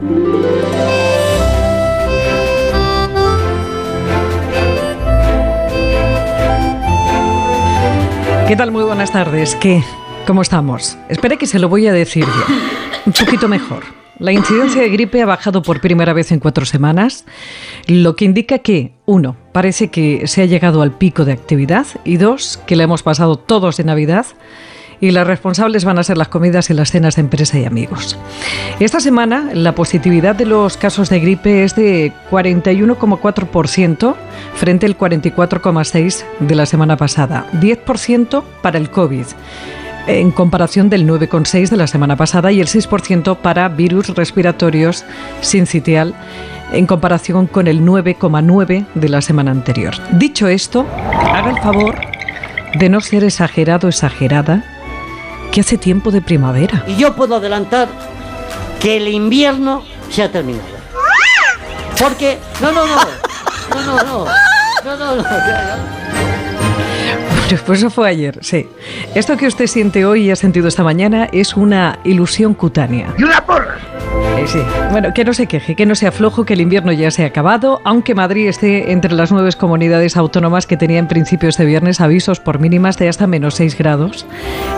¿Qué tal? Muy buenas tardes. ¿Qué? ¿Cómo estamos? Espere que se lo voy a decir yo. Un poquito mejor. La incidencia de gripe ha bajado por primera vez en cuatro semanas, lo que indica que, uno, parece que se ha llegado al pico de actividad y dos, que la hemos pasado todos de Navidad y las responsables van a ser las comidas y las cenas de empresa y amigos. Esta semana la positividad de los casos de gripe es de 41,4% frente al 44,6% de la semana pasada, 10% para el COVID en comparación del 9,6 de la semana pasada y el 6% para virus respiratorios sincitial en comparación con el 9,9 de la semana anterior. Dicho esto, haga el favor de no ser exagerado exagerada que hace tiempo de primavera. Y yo puedo adelantar que el invierno se ha terminado. Porque... No, no, no. No, no, no. No, no, no. no. Pues eso fue ayer, sí. Esto que usted siente hoy y ha sentido esta mañana es una ilusión cutánea. ¡Y una porra! Eh, sí. Bueno, que no se queje, que no sea flojo, que el invierno ya se ha acabado, aunque Madrid esté entre las nueve comunidades autónomas que tenía en principio este viernes avisos por mínimas de hasta menos 6 grados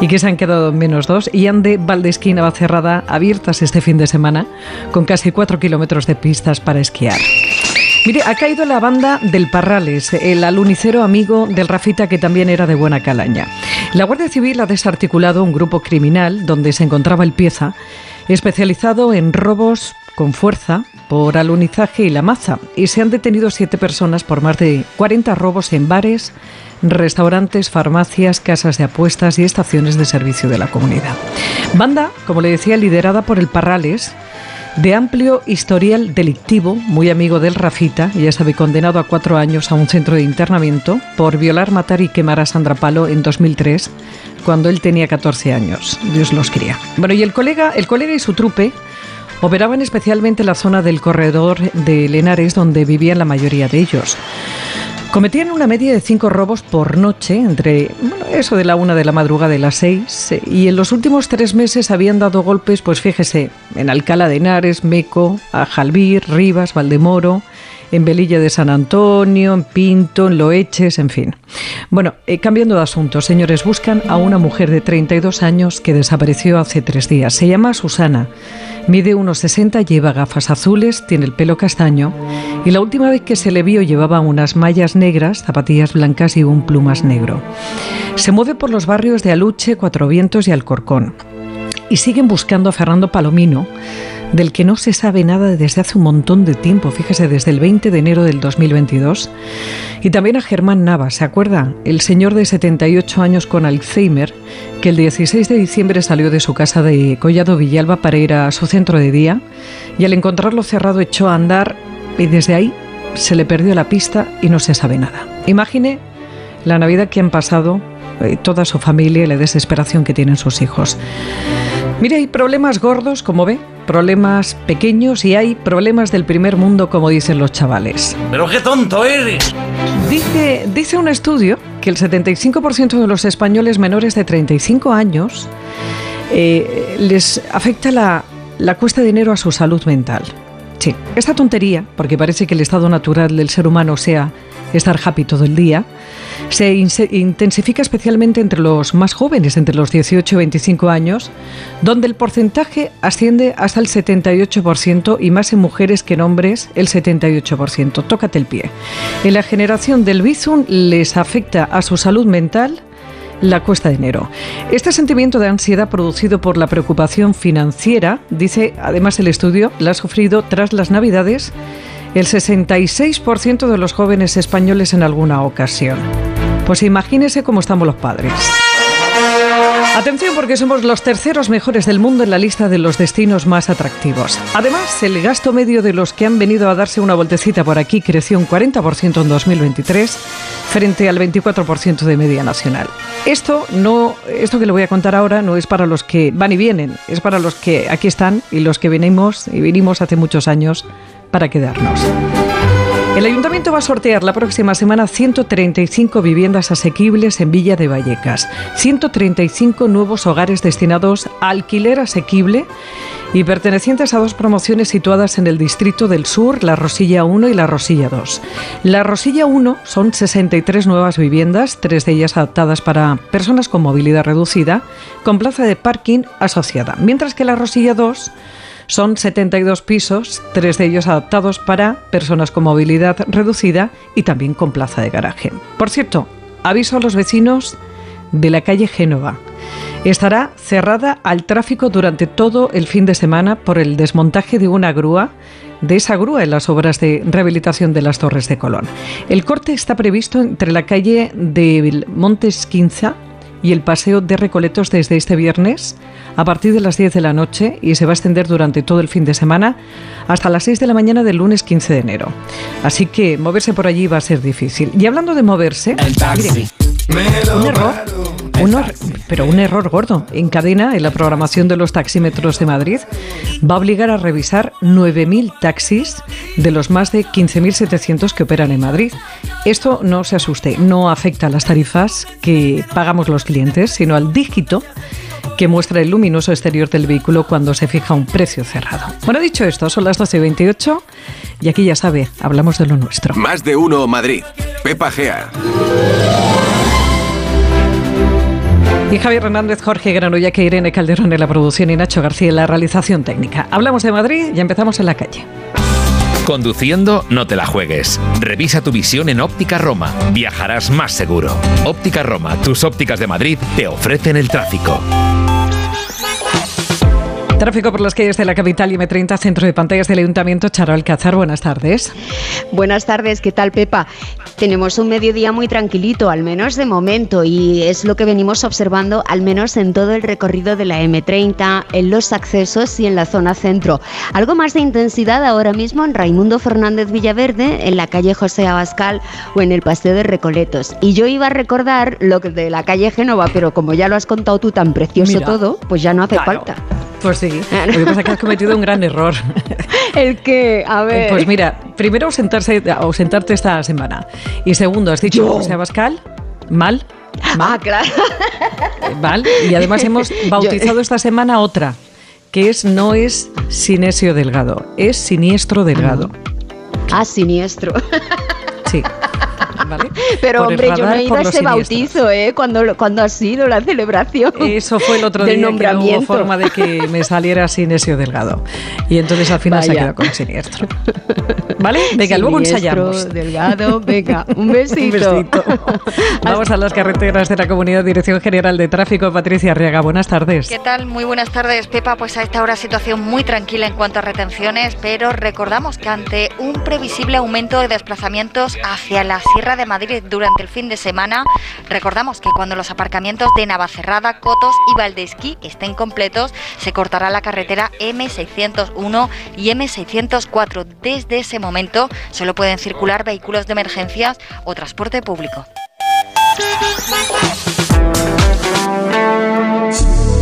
y que se han quedado en menos 2 y Ande, Valdesquina, Cerrada abiertas este fin de semana con casi 4 kilómetros de pistas para esquiar. Mire, ha caído la banda del Parrales, el alunicero amigo del Rafita que también era de buena calaña. La Guardia Civil ha desarticulado un grupo criminal donde se encontraba el pieza, especializado en robos con fuerza por alunizaje y la maza, y se han detenido siete personas por más de 40 robos en bares, restaurantes, farmacias, casas de apuestas y estaciones de servicio de la comunidad. Banda, como le decía, liderada por el Parrales, de amplio historial delictivo, muy amigo del Rafita, ya sabe, condenado a cuatro años a un centro de internamiento por violar, matar y quemar a Sandra Palo en 2003, cuando él tenía 14 años. Dios los cría. Bueno, y el colega, el colega y su trupe operaban especialmente en la zona del corredor de Lenares, donde vivían la mayoría de ellos. Cometían una media de cinco robos por noche, entre eso de la una de la madrugada y las seis, y en los últimos tres meses habían dado golpes, pues fíjese, en Alcalá de Henares, Meco, Ajalbir, Rivas, Valdemoro, en Velilla de San Antonio, en Pinto, en Loeches, en fin. Bueno, eh, cambiando de asunto, señores, buscan a una mujer de 32 años que desapareció hace tres días. Se llama Susana. Mide unos 60, lleva gafas azules, tiene el pelo castaño y la última vez que se le vio llevaba unas mallas negras, zapatillas blancas y un plumas negro. Se mueve por los barrios de Aluche, Cuatro Vientos y Alcorcón. Y siguen buscando a Fernando Palomino, del que no se sabe nada desde hace un montón de tiempo, fíjese, desde el 20 de enero del 2022. Y también a Germán Nava, ¿se acuerda? El señor de 78 años con Alzheimer, que el 16 de diciembre salió de su casa de Collado Villalba para ir a su centro de día y al encontrarlo cerrado echó a andar y desde ahí se le perdió la pista y no se sabe nada. Imagine la Navidad que han pasado eh, toda su familia y la desesperación que tienen sus hijos. Mire, hay problemas gordos, como ve, problemas pequeños y hay problemas del primer mundo, como dicen los chavales. ¡Pero qué tonto eres! Dice, dice un estudio que el 75% de los españoles menores de 35 años eh, les afecta la, la cuesta de dinero a su salud mental. Sí, esta tontería, porque parece que el estado natural del ser humano sea estar happy todo el día, se intensifica especialmente entre los más jóvenes, entre los 18 y 25 años, donde el porcentaje asciende hasta el 78% y más en mujeres que en hombres, el 78%. Tócate el pie. En la generación del Bizum les afecta a su salud mental la cuesta de enero. Este sentimiento de ansiedad producido por la preocupación financiera, dice además el estudio, la ha sufrido tras las Navidades el 66% de los jóvenes españoles en alguna ocasión. Pues imagínese cómo estamos los padres. Atención porque somos los terceros mejores del mundo en la lista de los destinos más atractivos. Además, el gasto medio de los que han venido a darse una vueltecita por aquí creció un 40% en 2023 frente al 24% de media nacional. Esto no esto que le voy a contar ahora no es para los que van y vienen, es para los que aquí están y los que venimos y vinimos hace muchos años para quedarnos. El ayuntamiento va a sortear la próxima semana 135 viviendas asequibles en Villa de Vallecas, 135 nuevos hogares destinados a alquiler asequible y pertenecientes a dos promociones situadas en el distrito del sur, la Rosilla 1 y la Rosilla 2. La Rosilla 1 son 63 nuevas viviendas, tres de ellas adaptadas para personas con movilidad reducida, con plaza de parking asociada, mientras que la Rosilla 2 son 72 pisos, tres de ellos adaptados para personas con movilidad reducida y también con plaza de garaje. Por cierto, aviso a los vecinos de la calle Génova. Estará cerrada al tráfico durante todo el fin de semana por el desmontaje de una grúa, de esa grúa en las obras de rehabilitación de las Torres de Colón. El corte está previsto entre la calle de Montes Quinza y el paseo de Recoletos desde este viernes a partir de las 10 de la noche y se va a extender durante todo el fin de semana hasta las 6 de la mañana del lunes 15 de enero. Así que moverse por allí va a ser difícil. Y hablando de moverse, un error, pero un error gordo. Encadena en la programación de los taxímetros de Madrid va a obligar a revisar 9.000 taxis de los más de 15.700 que operan en Madrid. Esto no se asuste, no afecta a las tarifas que pagamos los clientes, sino al dígito que muestra el luminoso exterior del vehículo cuando se fija un precio cerrado. Bueno, dicho esto, son las 12.28 y aquí ya sabe, hablamos de lo nuestro. Más de uno Madrid. Pepa Gea. Y Javier Hernández, Jorge Granulla, que Irene Calderón en la producción y Nacho García en la realización técnica. Hablamos de Madrid y empezamos en la calle. Conduciendo, no te la juegues. Revisa tu visión en Óptica Roma. Viajarás más seguro. Óptica Roma, tus ópticas de Madrid, te ofrecen el tráfico. Tráfico por las calles de la capital y M30, centro de pantallas del Ayuntamiento. Charo Alcázar, buenas tardes. Buenas tardes, ¿qué tal, Pepa? Tenemos un mediodía muy tranquilito, al menos de momento, y es lo que venimos observando, al menos en todo el recorrido de la M30, en los accesos y en la zona centro. Algo más de intensidad ahora mismo en Raimundo Fernández Villaverde, en la calle José Abascal o en el Paseo de Recoletos. Y yo iba a recordar lo que de la calle Génova, pero como ya lo has contado tú tan precioso todo, pues ya no hace falta. Pues sí, lo que pasa es que has cometido un gran error. El que, a ver. Pues mira, primero ausentarse, ausentarte esta semana. Y segundo, has dicho José Abascal, mal. Ah, claro. Mal. Y además hemos bautizado esta semana otra, que es no es Sinesio Delgado, es Siniestro Delgado. Ah, siniestro. Sí. Pero hombre, yo no he ido a ese bautizo, ¿eh? Cuando, cuando ha sido la celebración. Eso fue el otro día nombramiento. que no hubo forma de que me saliera Sinesio Delgado. Y entonces al final se ha quedado con siniestro. ¿Vale? Venga, luego ensayamos. Delgado, venga, un besito. un besito. Vamos a las carreteras de la Comunidad Dirección General de Tráfico. Patricia Arriaga, buenas tardes. ¿Qué tal? Muy buenas tardes, Pepa. Pues a esta hora situación muy tranquila en cuanto a retenciones, pero recordamos que ante un previsible aumento de desplazamientos hacia la Sierra de Madrid durante el fin de semana. Recordamos que cuando los aparcamientos de Navacerrada, Cotos y Valdesquí estén completos, se cortará la carretera M601 y M604. Desde ese momento solo pueden circular vehículos de emergencias o transporte público.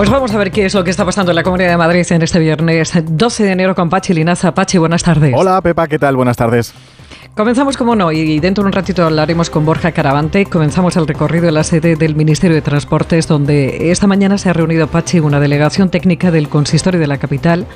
Pues vamos a ver qué es lo que está pasando en la Comunidad de Madrid en este viernes 12 de enero con Pachi Linaza. Pachi, buenas tardes. Hola Pepa, ¿qué tal? Buenas tardes. Comenzamos como no y dentro de un ratito hablaremos con Borja Caravante. Comenzamos el recorrido en la sede del Ministerio de Transportes donde esta mañana se ha reunido Pachi, una delegación técnica del consistorio de la capital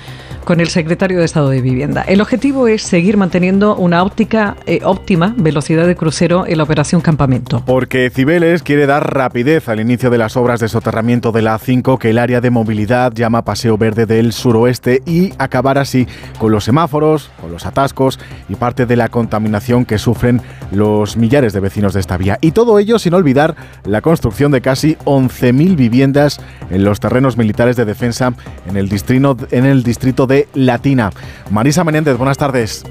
con el secretario de Estado de Vivienda. El objetivo es seguir manteniendo una óptica eh, óptima velocidad de crucero en la operación Campamento. Porque Cibeles quiere dar rapidez al inicio de las obras de soterramiento de la A5 que el área de movilidad llama Paseo Verde del Suroeste y acabar así con los semáforos, con los atascos y parte de la contaminación que sufren los millares de vecinos de esta vía. Y todo ello sin olvidar la construcción de casi 11.000 viviendas en los terrenos militares de defensa en el distrito, en el distrito de Latina. Marisa Menéndez, buenas tardes.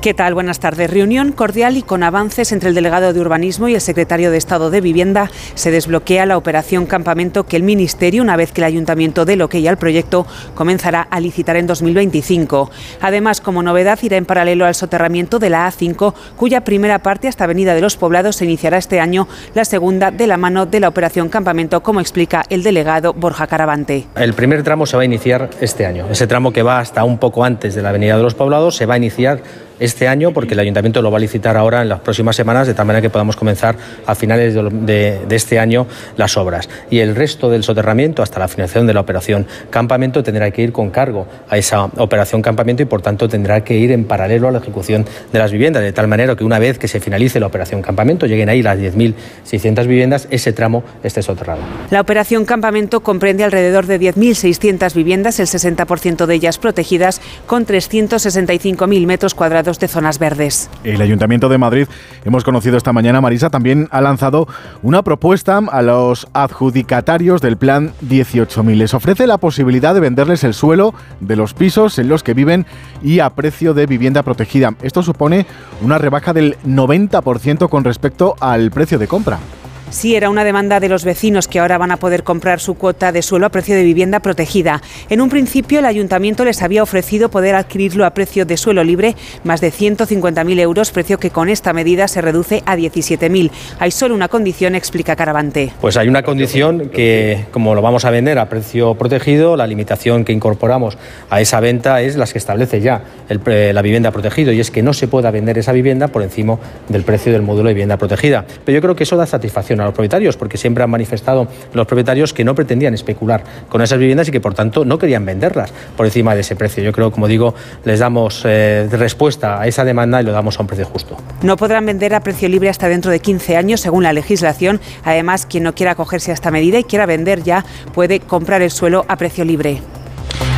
¿Qué tal? Buenas tardes. Reunión cordial y con avances entre el delegado de Urbanismo y el secretario de Estado de Vivienda. Se desbloquea la operación Campamento que el Ministerio, una vez que el Ayuntamiento dé lo que ya proyecto, comenzará a licitar en 2025. Además, como novedad, irá en paralelo al soterramiento de la A5, cuya primera parte hasta Avenida de los Poblados se iniciará este año, la segunda de la mano de la operación Campamento, como explica el delegado Borja Caravante. El primer tramo se va a iniciar este año. Ese tramo que va hasta un poco antes de la Avenida de los Poblados se va a iniciar este año porque el ayuntamiento lo va a licitar ahora en las próximas semanas de tal manera que podamos comenzar a finales de, este año las obras. Y el resto del soterramiento hasta la finalización de la operación campamento tendrá que ir con cargo a esa operación campamento y por tanto tendrá que ir en paralelo a la ejecución de las viviendas, de tal manera que una vez que se finalice la operación campamento, lleguen ahí las 10.600 viviendas, ese tramo esté soterrado. La operación campamento comprende alrededor de 10.600 viviendas, el 60% de ellas protegidas, con 365.000 metros cuadrados de zonas verdes. El Ayuntamiento de Madrid, hemos conocido esta mañana, Marisa, también ha lanzado una propuesta a los adjudicatarios del Plan 18.000. Les ofrece la posibilidad de venderles el suelo de los pisos en los que viven y a precio de vivienda protegida. Esto supone una rebaja del 90% con respecto al precio de compra. Sí, era una demanda de los vecinos que ahora van a poder comprar su cuota de suelo a precio de vivienda protegida. En un principio, el ayuntamiento les había ofrecido poder adquirirlo a precio de suelo libre, más de 150.000 euros, precio que con esta medida se reduce a 17.000. Hay solo una condición, explica Caravante. Pues hay una condición que, como lo vamos a vender a precio protegido, la limitación que incorporamos a esa venta es las que establece ya la vivienda protegida, y es que no se pueda vender esa vivienda por encima del precio del módulo de vivienda protegida. Pero yo creo que eso da satisfacción a los propietarios, porque siempre han manifestado los propietarios que no pretendían especular con esas viviendas y que por tanto no querían venderlas por encima de ese precio. Yo creo, como digo, les damos eh, respuesta a esa demanda y lo damos a un precio justo. No podrán vender a precio libre hasta dentro de 15 años, según la legislación. Además, quien no quiera acogerse a esta medida y quiera vender ya puede comprar el suelo a precio libre.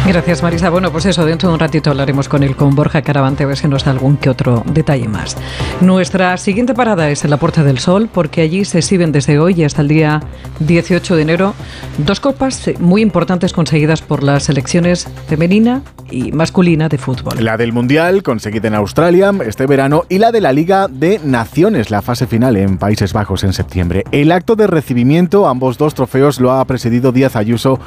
Gracias, Marisa. Bueno, pues eso, dentro de un ratito hablaremos con él, con Borja Caravante, a ver si nos da algún que otro detalle más. Nuestra siguiente parada es en la Puerta del Sol, porque allí se exhiben desde hoy hasta el día 18 de enero dos copas muy importantes conseguidas por las selecciones femenina y masculina de fútbol. La del Mundial, conseguida en Australia este verano, y la de la Liga de Naciones, la fase final en Países Bajos en septiembre. El acto de recibimiento, ambos dos trofeos, lo ha presidido Díaz Ayuso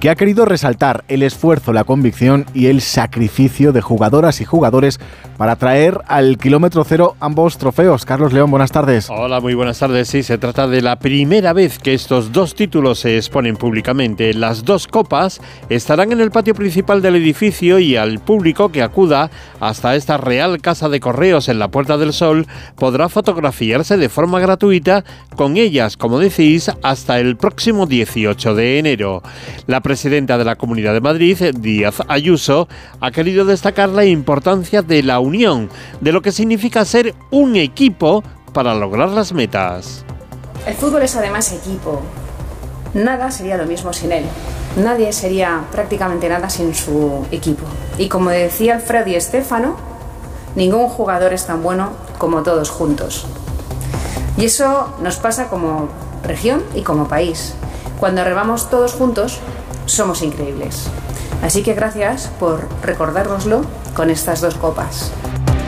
que ha querido resaltar el esfuerzo, la convicción y el sacrificio de jugadoras y jugadores para traer al kilómetro cero ambos trofeos. Carlos León, buenas tardes. Hola, muy buenas tardes. Sí, se trata de la primera vez que estos dos títulos se exponen públicamente. Las dos copas estarán en el patio principal del edificio y al público que acuda hasta esta Real Casa de Correos en la Puerta del Sol podrá fotografiarse de forma gratuita con ellas, como decís, hasta el próximo 18 de enero. La presidenta de la Comunidad de Madrid, Díaz Ayuso, ha querido destacar la importancia de la unión, de lo que significa ser un equipo para lograr las metas. El fútbol es además equipo. Nada sería lo mismo sin él. Nadie sería prácticamente nada sin su equipo. Y como decía Alfredo y Estefano, ningún jugador es tan bueno como todos juntos. Y eso nos pasa como región y como país. Cuando remamos todos juntos, somos increíbles. Así que gracias por recordárnoslo con estas dos copas.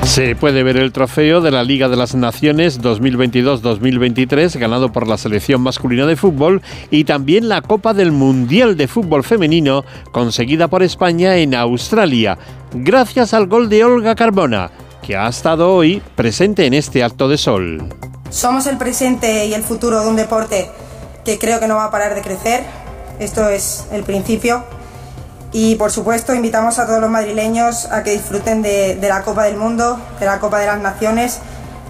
Se puede ver el trofeo de la Liga de las Naciones 2022-2023 ganado por la selección masculina de fútbol y también la Copa del Mundial de Fútbol Femenino conseguida por España en Australia, gracias al gol de Olga Carbona, que ha estado hoy presente en este acto de sol. Somos el presente y el futuro de un deporte que creo que no va a parar de crecer esto es el principio. Y por supuesto invitamos a todos los madrileños a que disfruten de, la Copa del Mundo, de la Copa de las Naciones,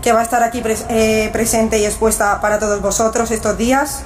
que va a estar aquí eh, presente y expuesta para todos vosotros estos días.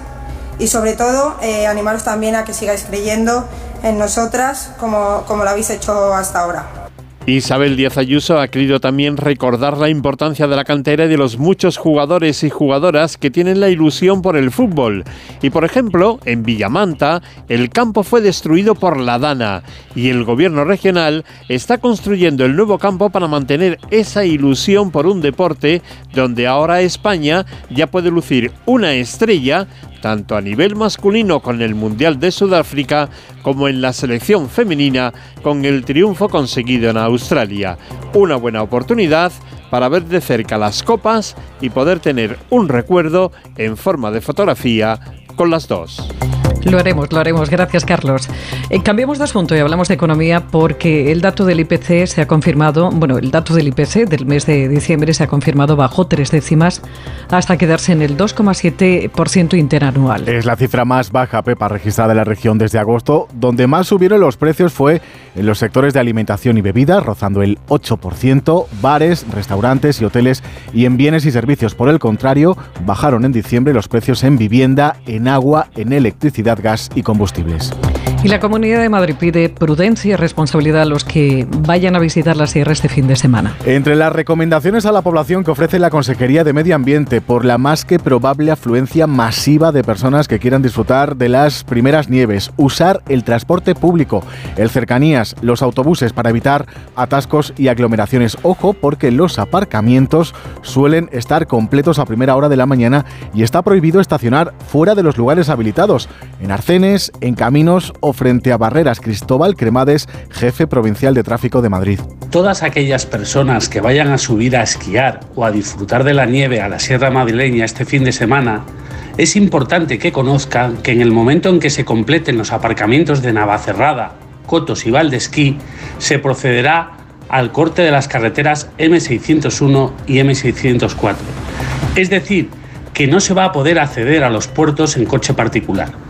Y sobre todo eh, animaros también a que sigáis creyendo en nosotras como, como lo habéis hecho hasta ahora. Isabel Díaz Ayuso ha querido también recordar la importancia de la cantera y de los muchos jugadores y jugadoras que tienen la ilusión por el fútbol. Y por ejemplo, en Villamanta, el campo fue destruido por la Dana y el gobierno regional está construyendo el nuevo campo para mantener esa ilusión por un deporte donde ahora España ya puede lucir una estrella tanto a nivel masculino con el Mundial de Sudáfrica como en la selección femenina con el triunfo conseguido en Australia. Una buena oportunidad para ver de cerca las copas y poder tener un recuerdo en forma de fotografía con las dos. Lo haremos, lo haremos. Gracias, Carlos. Eh, cambiamos de asunto y hablamos de economía porque el dato del IPC se ha confirmado, bueno, el dato del IPC del mes de diciembre se ha confirmado bajo tres décimas hasta quedarse en el 2,7% interanual. Es la cifra más baja, Pepa, registrada en la región desde agosto. Donde más subieron los precios fue en los sectores de alimentación y bebidas, rozando el 8%, bares, restaurantes y hoteles y en bienes y servicios. Por el contrario, bajaron en diciembre los precios en vivienda, en agua, en electricidad gas y combustibles. Y la Comunidad de Madrid pide prudencia y responsabilidad a los que vayan a visitar la sierra este fin de semana. Entre las recomendaciones a la población que ofrece la Consejería de Medio Ambiente por la más que probable afluencia masiva de personas que quieran disfrutar de las primeras nieves, usar el transporte público, el cercanías, los autobuses para evitar atascos y aglomeraciones. Ojo porque los aparcamientos suelen estar completos a primera hora de la mañana y está prohibido estacionar fuera de los lugares habilitados, en arcenes, en caminos o frente a barreras. Cristóbal Cremades, jefe provincial de tráfico de Madrid. Todas aquellas personas que vayan a subir a esquiar o a disfrutar de la nieve a la Sierra Madrileña este fin de semana, es importante que conozcan que en el momento en que se completen los aparcamientos de Navacerrada, Cotos y Valdesquí, se procederá al corte de las carreteras M601 y M604. Es decir, que no se va a poder acceder a los puertos en coche particular.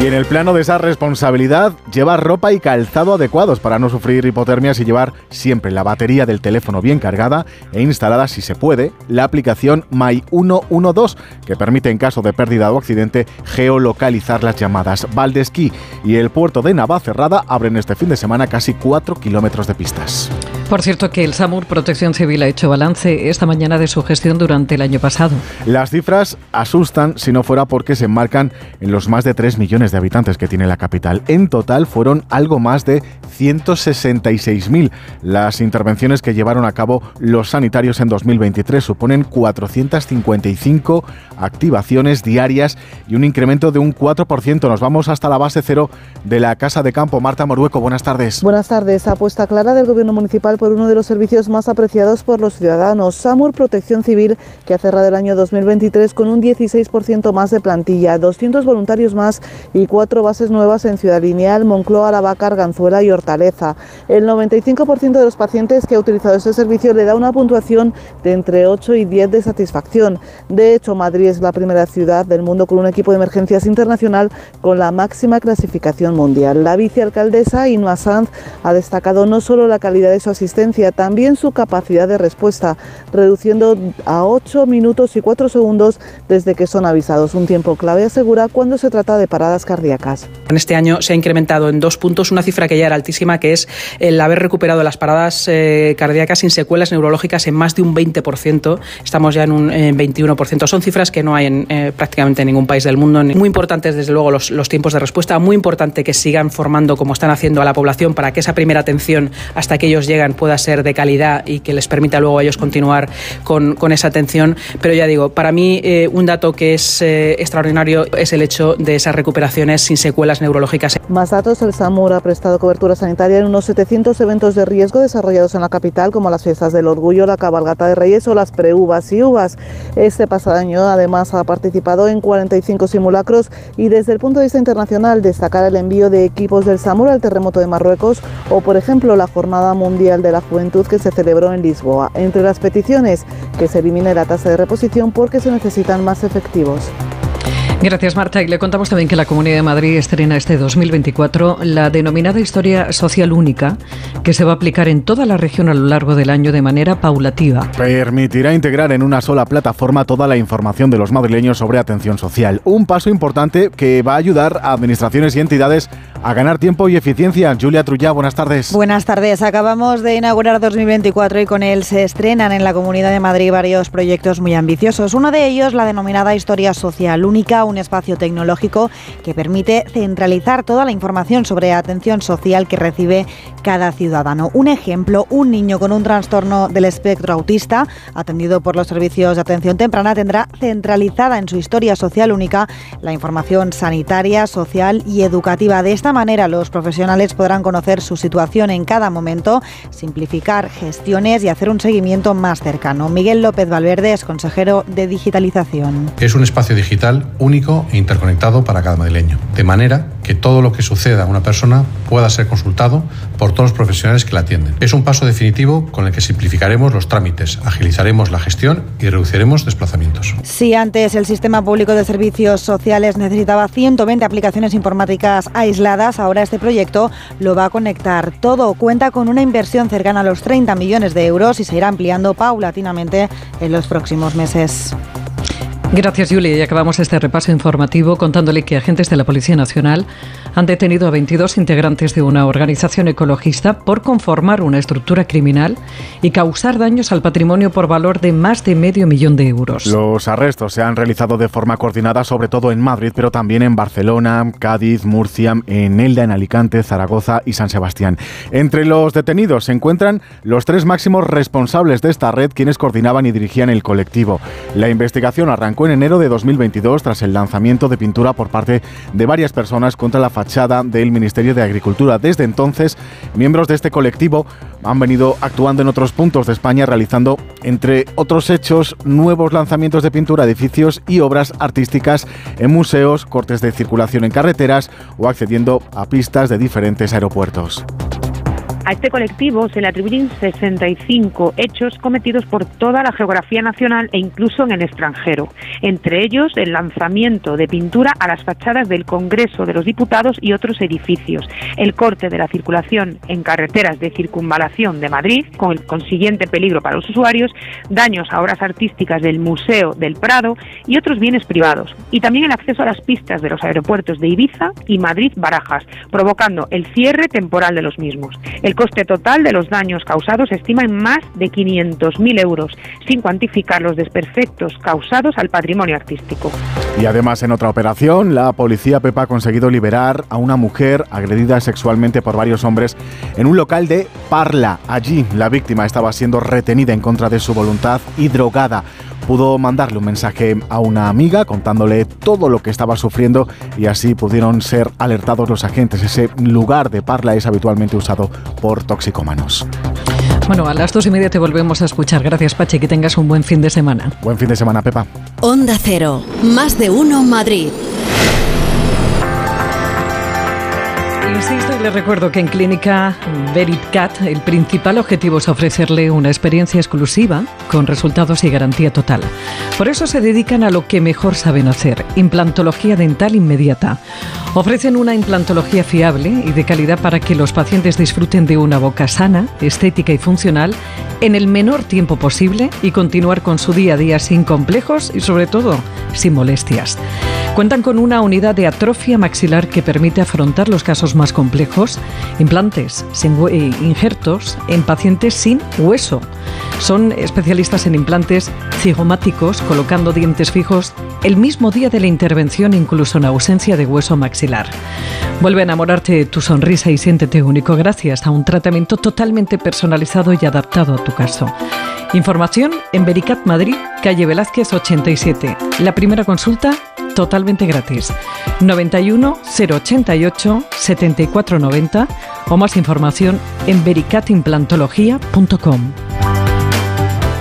Y en el plano de esa responsabilidad, llevar ropa y calzado adecuados para no sufrir hipotermias y llevar siempre la batería del teléfono bien cargada e instalada, si se puede, la aplicación My 112, que permite en caso de pérdida o accidente geolocalizar las llamadas. Valdesquí y el puerto de Navacerrada abren este fin de semana casi 4 kilómetros de pistas. Por cierto que el SAMUR Protección Civil ha hecho balance esta mañana de su gestión durante el año pasado. Las cifras asustan si no fuera porque se enmarcan en los más de 3 millones de habitantes que tiene la capital. En total fueron algo más de 166.000 las intervenciones que llevaron a cabo los sanitarios en 2023. Suponen 455 activaciones diarias y un incremento de un 4%. Nos vamos hasta la base cero de la Casa de Campo. Marta Morueco, buenas tardes. Buenas tardes. Apuesta clara del Gobierno Municipal por uno de los servicios más apreciados por los ciudadanos, SAMUR Protección Civil, que ha cerrado el año 2023 con un 16% más de plantilla, 200 voluntarios más y cuatro bases nuevas en Ciudad Lineal, Moncloa, Lavaca, Arganzuela y Hortaleza. El 95% de los pacientes que ha utilizado este servicio le da una puntuación de entre 8 y 10 de satisfacción. De hecho, Madrid es la primera ciudad del mundo con un equipo de emergencias internacional con la máxima clasificación mundial. La vicealcaldesa Inma Sanz ha destacado no solo la calidad de su asistencia, también su capacidad de respuesta, reduciendo a 8 minutos y 4 segundos desde que son avisados. Un tiempo clave asegura cuando se trata de paradas cardíacas. En este año se ha incrementado en dos puntos una cifra que ya era altísima, que es el haber recuperado las paradas eh, cardíacas sin secuelas neurológicas en más de un 20%. Estamos ya en un 21%. Son cifras que no hay en eh, prácticamente ningún país del mundo. Muy importantes, desde luego, los, los tiempos de respuesta. Muy importante que sigan formando, como están haciendo, a la población para que esa primera atención hasta que ellos llegan pueda ser de calidad y que les permita luego a ellos continuar con, con esa atención. Pero ya digo, para mí eh, un dato que es extraordinario es el hecho de esa recuperaciones sin secuelas neurológicas. Más datos, el SAMUR ha prestado cobertura sanitaria en unos 700 eventos de riesgo desarrollados en la capital, como las fiestas del orgullo, la cabalgata de Reyes o las preuvas y uvas. Este pasado año, además, ha participado en 45 simulacros y desde el punto de vista internacional, destacar el envío de equipos del SAMUR al terremoto de Marruecos o, por ejemplo, la Jornada Mundial de la Juventud que se celebró en Lisboa. Entre las peticiones, que se elimine la tasa de reposición porque se necesitan más efectivos. Gracias, Marta. Y le contamos también que la Comunidad de Madrid estrena este 2024 la denominada Historia Social Única, que se va a aplicar en toda la región a lo largo del año de manera paulativa. Permitirá integrar en una sola plataforma toda la información de los madrileños sobre atención social. Un paso importante que va a ayudar a administraciones y entidades a ganar tiempo y eficiencia. Julia Trullá, buenas tardes. Buenas tardes. Acabamos de inaugurar 2024 y con él se estrenan en la Comunidad de Madrid varios proyectos muy ambiciosos. Uno de ellos, la denominada Historia Social Única, un espacio tecnológico que permite centralizar toda la información sobre atención social que recibe cada ciudadano. Un ejemplo, un niño con un trastorno del espectro autista, atendido por los servicios de atención temprana, tendrá centralizada en su historia social única la información sanitaria, social y educativa. De esta manera, los profesionales podrán conocer su situación en cada momento, simplificar gestiones y hacer un seguimiento más cercano. Miguel López Valverde es consejero de digitalización. Es un espacio digital único e interconectado para cada madrileño, de manera que todo lo que suceda a una persona pueda ser consultado por todos los profesionales que la atienden. Es un paso definitivo con el que simplificaremos los trámites, agilizaremos la gestión y reduciremos desplazamientos. Si antes el sistema público de servicios sociales necesitaba 120 aplicaciones informáticas aisladas, ahora este proyecto lo va a conectar todo. Cuenta con una inversión cercana a los 30 millones de euros y se irá ampliando paulatinamente en los próximos meses. Gracias, Julia. Y acabamos este repaso informativo contándole que agentes de la Policía Nacional han detenido a 22 integrantes de una organización ecologista por conformar una estructura criminal y causar daños al patrimonio por valor de más de medio millón de euros. Los arrestos se han realizado de forma coordinada, sobre todo en Madrid, pero también en Barcelona, Cádiz, Murcia, en Elda, en Alicante, Zaragoza y San Sebastián. Entre los detenidos se encuentran los tres máximos responsables de esta red, quienes coordinaban y dirigían el colectivo. La investigación arrancó en enero de 2022 tras el lanzamiento de pintura por parte de varias personas contra la fachada del Ministerio de Agricultura. Desde entonces, miembros de este colectivo han venido actuando en otros puntos de España realizando, entre otros hechos, nuevos lanzamientos de pintura, edificios y obras artísticas en museos, cortes de circulación en carreteras o accediendo a pistas de diferentes aeropuertos. A este colectivo se le atribuyen 65 hechos cometidos por toda la geografía nacional e incluso en el extranjero, entre ellos el lanzamiento de pintura a las fachadas del Congreso de los Diputados y otros edificios, el corte de la circulación en carreteras de circunvalación de Madrid, con el consiguiente peligro para los usuarios, daños a obras artísticas del Museo del Prado y otros bienes privados, y también el acceso a las pistas de los aeropuertos de Ibiza y Madrid-Barajas, provocando el cierre temporal de los mismos. Coste total de los daños causados se estima en más de 500.000 euros, sin cuantificar los desperfectos causados al patrimonio artístico. Y además, en otra operación, la policía Pepa ha conseguido liberar a una mujer agredida sexualmente por varios hombres en un local de Parla. Allí, la víctima estaba siendo retenida en contra de su voluntad y drogada pudo mandarle un mensaje a una amiga contándole todo lo que estaba sufriendo y así pudieron ser alertados los agentes. Ese lugar de Parla es habitualmente usado por toxicómanos. Bueno, a las dos y media te volvemos a escuchar. Gracias, Pache, que tengas un buen fin de semana. Buen fin de semana, Pepa. Onda Cero, más de uno Madrid. Insisto y le recuerdo que en Clínica VeritCat el principal objetivo es ofrecerle una experiencia exclusiva con resultados y garantía total. Por eso se dedican a lo que mejor saben hacer, implantología dental inmediata. Ofrecen una implantología fiable y de calidad para que los pacientes disfruten de una boca sana, estética y funcional en el menor tiempo posible y continuar con su día a día sin complejos y sobre todo sin molestias. Cuentan con una unidad de atrofia maxilar que permite afrontar los casos más complejos, implantes, sin hue- injertos en pacientes sin hueso. Son especialistas en implantes cigomáticos, colocando dientes fijos el mismo día de la intervención, incluso en ausencia de hueso maxilar. Vuelve a enamorarte de tu sonrisa y siéntete único gracias a un tratamiento totalmente personalizado y adaptado a tu caso. Información en Vericat Madrid, calle Velázquez 87. La primera consulta totalmente gratis. 91 088 7490 o más información en vericatimplantología.com.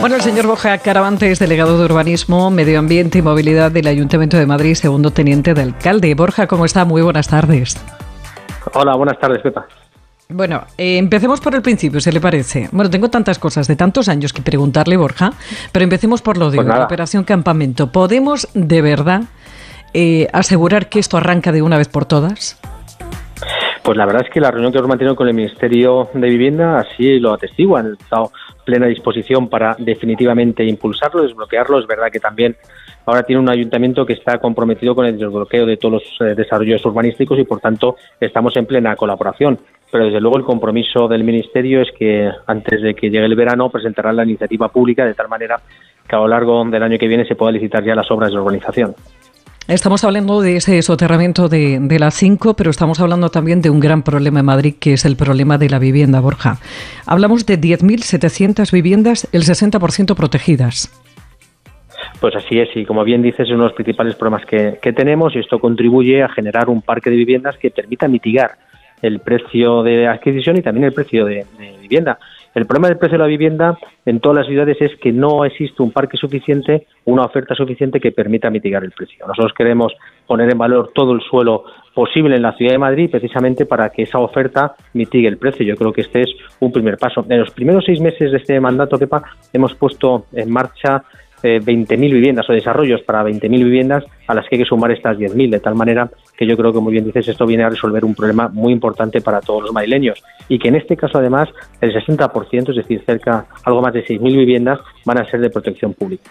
Bueno, el señor Borja Caravante es delegado de Urbanismo, Medio Ambiente y Movilidad del Ayuntamiento de Madrid, segundo teniente de alcalde. Borja, ¿cómo está? Muy buenas tardes. Hola, buenas tardes, Pepa. Bueno, eh, empecemos por el principio, ¿se le parece? Bueno, tengo tantas cosas de tantos años que preguntarle, Borja, pero empecemos por lo de Pues hoy, nada. Operación Campamento. ¿Podemos de verdad eh, asegurar que esto arranca de una vez por todas? Pues la verdad es que la reunión que hemos mantenido con el Ministerio de Vivienda así lo atestiguan. Han estado plena disposición para definitivamente impulsarlo, desbloquearlo. Es verdad que también ahora tiene un ayuntamiento que está comprometido con el desbloqueo de todos los eh, desarrollos urbanísticos y, por tanto, estamos en plena colaboración. Pero, desde luego, el compromiso del Ministerio es que antes de que llegue el verano presentarán la iniciativa pública de tal manera que a lo largo del año que viene se pueda licitar ya las obras de urbanización. Estamos hablando de ese soterramiento de, de la 5, pero estamos hablando también de un gran problema en Madrid, que es el problema de la vivienda, Borja. Hablamos de 10.700 viviendas, el 60% protegidas. Pues así es, y como bien dices, es uno de los principales problemas que, tenemos y esto contribuye a generar un parque de viviendas que permita mitigar el precio de adquisición y también el precio de vivienda. El problema del precio de la vivienda en todas las ciudades es que no existe un parque suficiente, una oferta suficiente que permita mitigar el precio. Nosotros queremos poner en valor todo el suelo posible en la ciudad de Madrid precisamente para que esa oferta mitigue el precio. Yo creo que este es un primer paso. En los primeros seis meses de este mandato, Pepa, hemos puesto en marcha eh, 20.000 viviendas o desarrollos para 20.000 viviendas a las que hay que sumar estas 10.000, de tal manera que yo creo que, muy bien dices, esto viene a resolver un problema muy importante para todos los madrileños y que en este caso, además, el 60%, es decir, cerca, algo más de 6.000 viviendas, van a ser de protección pública.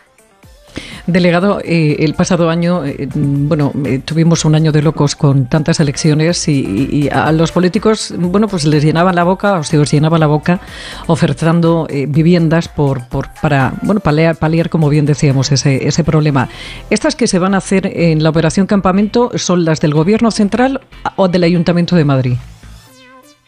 Delegado, eh, el pasado año, eh, bueno, eh, tuvimos un año de locos con tantas elecciones y, a los políticos, bueno, pues les llenaban la boca, o se os llenaba la boca, ofertando viviendas por, por, para, bueno, paliar, paliar, como bien decíamos, ese, ese problema. ¿Estas que se van a hacer en la operación Campamento son las del Gobierno Central o del Ayuntamiento de Madrid?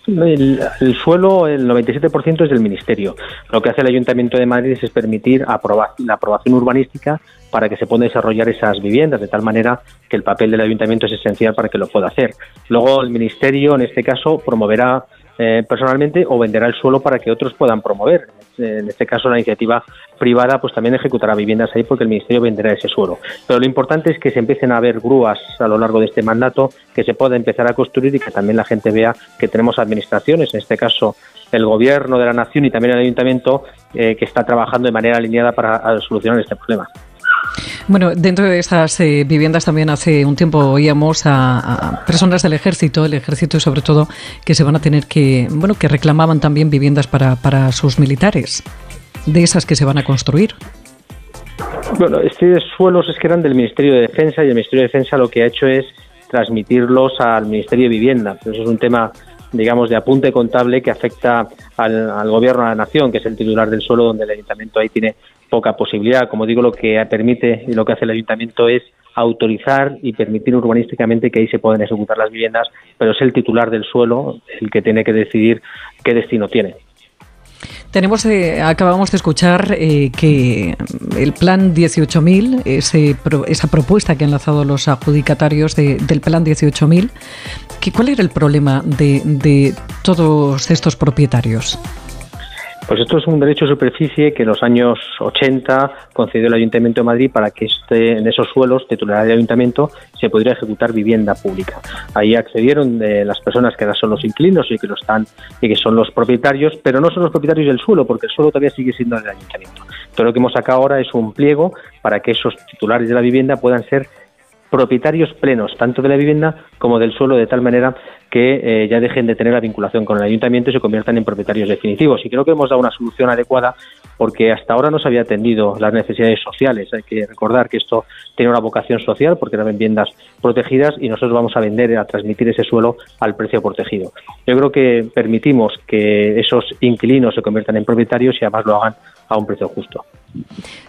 El, el, suelo, el 97% es del Ministerio. Lo que hace el Ayuntamiento de Madrid es permitir aprobar, la aprobación urbanística para que se puedan desarrollar esas viviendas, de tal manera que el papel del Ayuntamiento es esencial para que lo pueda hacer. Luego, el Ministerio, en este caso, promoverá eh, personalmente o venderá el suelo para que otros puedan promover. En este caso, la iniciativa privada pues también ejecutará viviendas ahí porque el Ministerio venderá ese suelo. Pero lo importante es que se empiecen a ver grúas a lo largo de este mandato, que se pueda empezar a construir y que también la gente vea que tenemos administraciones, en este caso el Gobierno de la Nación y también el Ayuntamiento, eh, que está trabajando de manera alineada para solucionar este problema. Bueno, dentro de estas eh, viviendas también hace un tiempo oíamos a, a, personas del ejército, el ejército sobre todo, que se van a tener que, bueno, que reclamaban también viviendas para, para sus militares, de esas que se van a construir. Bueno, estos suelos es que eran del Ministerio de Defensa y el Ministerio de Defensa lo que ha hecho es transmitirlos al Ministerio de Vivienda. Eso es un tema digamos, de apunte contable que afecta al, al, gobierno de la nación, que es el titular del suelo, donde el ayuntamiento ahí tiene poca posibilidad. Como digo, lo que permite y lo que hace el ayuntamiento es autorizar y permitir urbanísticamente que ahí se puedan ejecutar las viviendas, pero es el titular del suelo el que tiene que decidir qué destino tiene. Tenemos, eh, acabamos de escuchar eh, que el plan 18.000, ese, esa propuesta que han lanzado los adjudicatarios de, del plan 18.000, ¿cuál era el problema de todos estos propietarios? Pues esto es un derecho de superficie que en los años 80 concedió el Ayuntamiento de Madrid para que este, en esos suelos, titularidad del Ayuntamiento, se pudiera ejecutar vivienda pública. Ahí accedieron de las personas que ahora son los inquilinos y que lo están y que son los propietarios, pero no son los propietarios del suelo, porque el suelo todavía sigue siendo del Ayuntamiento. Todo lo que hemos sacado ahora es un pliego para que esos titulares de la vivienda puedan ser propietarios plenos, tanto de la vivienda como del suelo, de tal manera que eh, ya dejen de tener la vinculación con el ayuntamiento y se conviertan en propietarios definitivos. Y creo que hemos dado una solución adecuada porque hasta ahora no se había atendido las necesidades sociales. Hay que recordar que esto tiene una vocación social porque eran viviendas protegidas y nosotros vamos a vender, a transmitir ese suelo al precio protegido. Yo creo que permitimos que esos inquilinos se conviertan en propietarios y además lo hagan a un precio justo.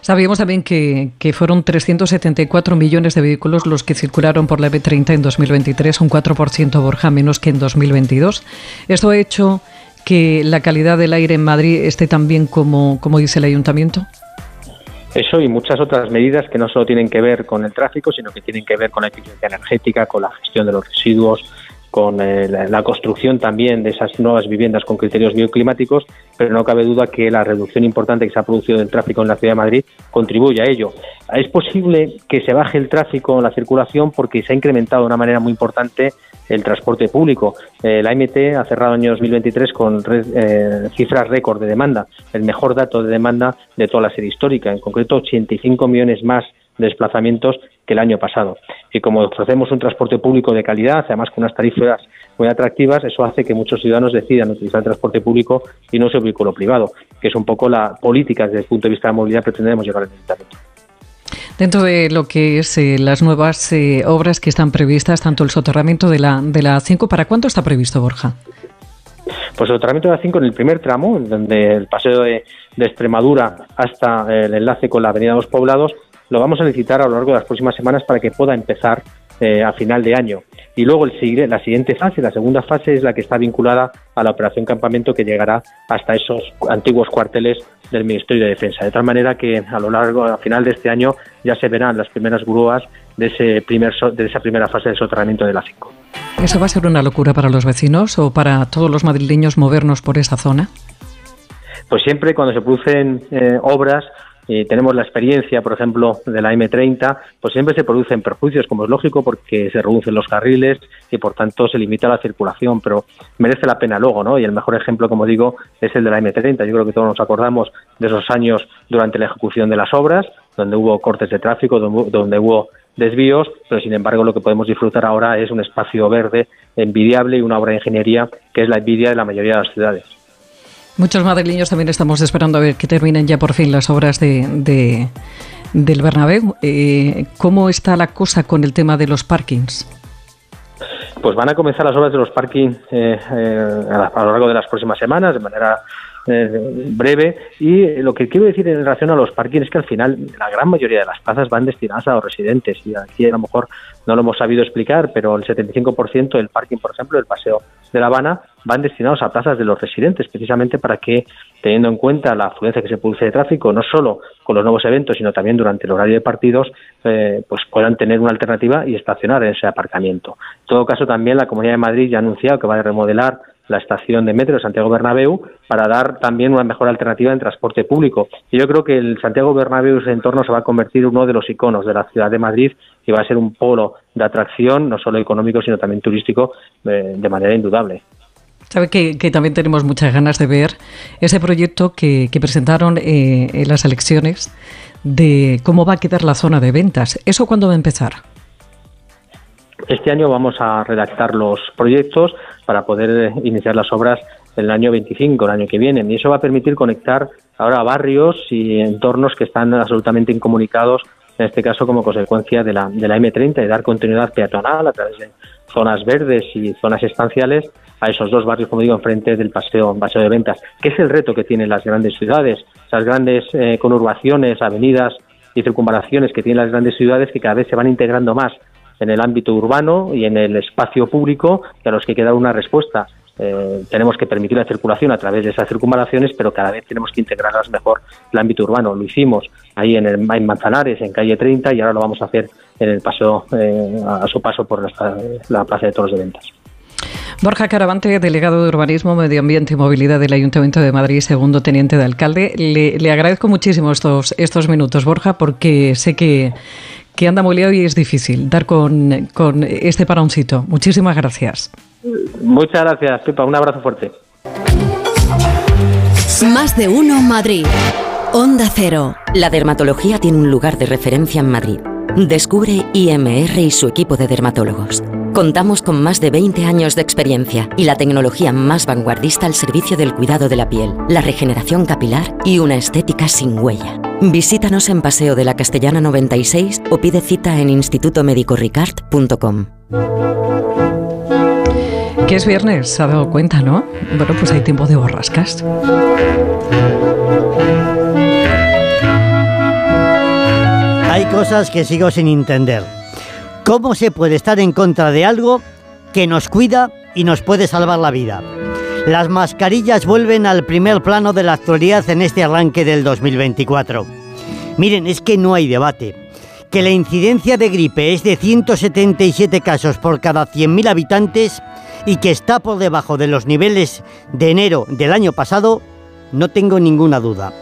Sabíamos también que, que, fueron 374 millones de vehículos los que circularon por la B30 en 2023, un 4% Borja menos que en 2022. Esto ha hecho que la calidad del aire en Madrid esté tan bien como, como dice el ayuntamiento. Eso y muchas otras medidas que no solo tienen que ver con el tráfico, sino que tienen que ver con la eficiencia energética, con la gestión de los residuos, con eh, la, construcción también de esas nuevas viviendas con criterios bioclimáticos, pero no cabe duda que la reducción importante que se ha producido del tráfico en la ciudad de Madrid contribuye a ello. Es posible que se baje el tráfico en la circulación porque se ha incrementado de una manera muy importante el transporte público. Eh, la MT ha cerrado el año 2023 con red, eh, cifras récord de demanda, el mejor dato de demanda de toda la serie histórica, en concreto 85 millones más de desplazamientos que el año pasado. Y como ofrecemos un transporte público de calidad, además con unas tarifas muy atractivas, eso hace que muchos ciudadanos decidan utilizar el transporte público y no su vehículo privado, que es un poco la política desde el punto de vista de la movilidad que pretendemos llevar al Ayuntamiento. Dentro de lo que es eh, las nuevas eh, obras que están previstas, tanto el soterramiento de la, de la A5, ¿para cuánto está previsto, Borja? Pues el soterramiento de la A5 en el primer tramo, donde el paseo de, de Extremadura hasta el enlace con la Avenida de los Poblados, lo vamos a licitar a lo largo de las próximas semanas para que pueda empezar eh, a final de año. Y luego el, la siguiente fase, la segunda fase, es la que está vinculada a la operación campamento que llegará hasta esos antiguos cuarteles del Ministerio de Defensa. De tal manera que a lo largo, a final de este año, ya se verán las primeras grúas de, ese primer, de esa primera fase de soterramiento de la 5. ¿Eso va a ser una locura para los vecinos o para todos los madrileños movernos por esa zona? Pues siempre cuando se producen eh, obras eh, tenemos la experiencia, por ejemplo, de la M30, pues siempre se producen perjuicios, como es lógico, porque se reducen los carriles y por tanto se limita la circulación, pero merece la pena luego, ¿no? Y el mejor ejemplo, como digo, es el de la M30. Yo creo que todos nos acordamos de esos años durante la ejecución de las obras, donde hubo cortes de tráfico, donde hubo desvíos, pero sin embargo lo que podemos disfrutar ahora es un espacio verde envidiable y una obra de ingeniería que es la envidia de la mayoría de las ciudades. Muchos madrileños también estamos esperando a ver que terminen ya por fin las obras de, del Bernabéu. Eh, ¿Cómo está la cosa con el tema de los parkings? Pues van a comenzar las obras de los parkings eh, eh, a lo largo de las próximas semanas, de manera eh, breve. Y lo que quiero decir en relación a los parkings es que al final la gran mayoría de las plazas van destinadas a los residentes. Y aquí a lo mejor no lo hemos sabido explicar, pero el 75% del parking, por ejemplo, del Paseo de La Habana, van destinados a plazas de los residentes, precisamente para que, teniendo en cuenta la afluencia que se produce de tráfico, no solo con los nuevos eventos, sino también durante el horario de partidos, eh, pues puedan tener una alternativa y estacionar en ese aparcamiento. En todo caso, también la Comunidad de Madrid ya ha anunciado que va a remodelar la estación de metro de Santiago Bernabéu para dar también una mejor alternativa en transporte público. Y yo creo que el Santiago Bernabéu ese entorno se va a convertir en uno de los iconos de la ciudad de Madrid y va a ser un polo de atracción, no solo económico, sino también turístico, eh, de manera indudable. Sabe que, también tenemos muchas ganas de ver ese proyecto que, presentaron eh, en las elecciones de cómo va a quedar la zona de ventas. ¿Eso cuándo va a empezar? Este año vamos a redactar los proyectos para poder iniciar las obras en el año 25, el año que viene. Y eso va a permitir conectar ahora barrios y entornos que están absolutamente incomunicados, en este caso como consecuencia de la, de la M30, y dar continuidad peatonal a través de zonas verdes y zonas estanciales a esos dos barrios, como digo, enfrente del paseo, paseo de ventas, que es el reto que tienen las grandes ciudades, esas grandes eh, conurbaciones, avenidas y circunvalaciones que tienen las grandes ciudades que cada vez se van integrando más en el ámbito urbano y en el espacio público y a los que queda una respuesta. Eh, tenemos que permitir la circulación a través de esas circunvalaciones, pero cada vez tenemos que integrarlas mejor el ámbito urbano. Lo hicimos ahí en, el, en Manzanares, en calle 30, y ahora lo vamos a hacer en el paso, eh, a su paso por la, Plaza de Toros de Ventas. Borja Caravante, delegado de Urbanismo, Medio Ambiente y Movilidad del Ayuntamiento de Madrid, segundo teniente de alcalde. Le, le agradezco muchísimo estos, estos minutos, Borja, porque sé que, que anda muy liado y es difícil dar con, con este paroncito. Muchísimas gracias. Muchas gracias, Pipa. Un abrazo fuerte. Más de uno Madrid. Onda Cero. La dermatología tiene un lugar de referencia en Madrid. Descubre IMR y su equipo de dermatólogos. Contamos con más de 20 años de experiencia y la tecnología más vanguardista al servicio del cuidado de la piel, la regeneración capilar y una estética sin huella. Visítanos en Paseo de la Castellana 96 o pide cita en institutomedicoricard.com. Que es viernes, se ha dado cuenta, ¿no? Bueno, pues hay tiempo de borrascas. Hay cosas que sigo sin entender. ¿Cómo se puede estar en contra de algo que nos cuida y nos puede salvar la vida? Las mascarillas vuelven al primer plano de la actualidad en este arranque del 2024. Miren, es que no hay debate. Que la incidencia de gripe es de 177 casos por cada 100.000 habitantes y que está por debajo de los niveles de enero del año pasado, no tengo ninguna duda.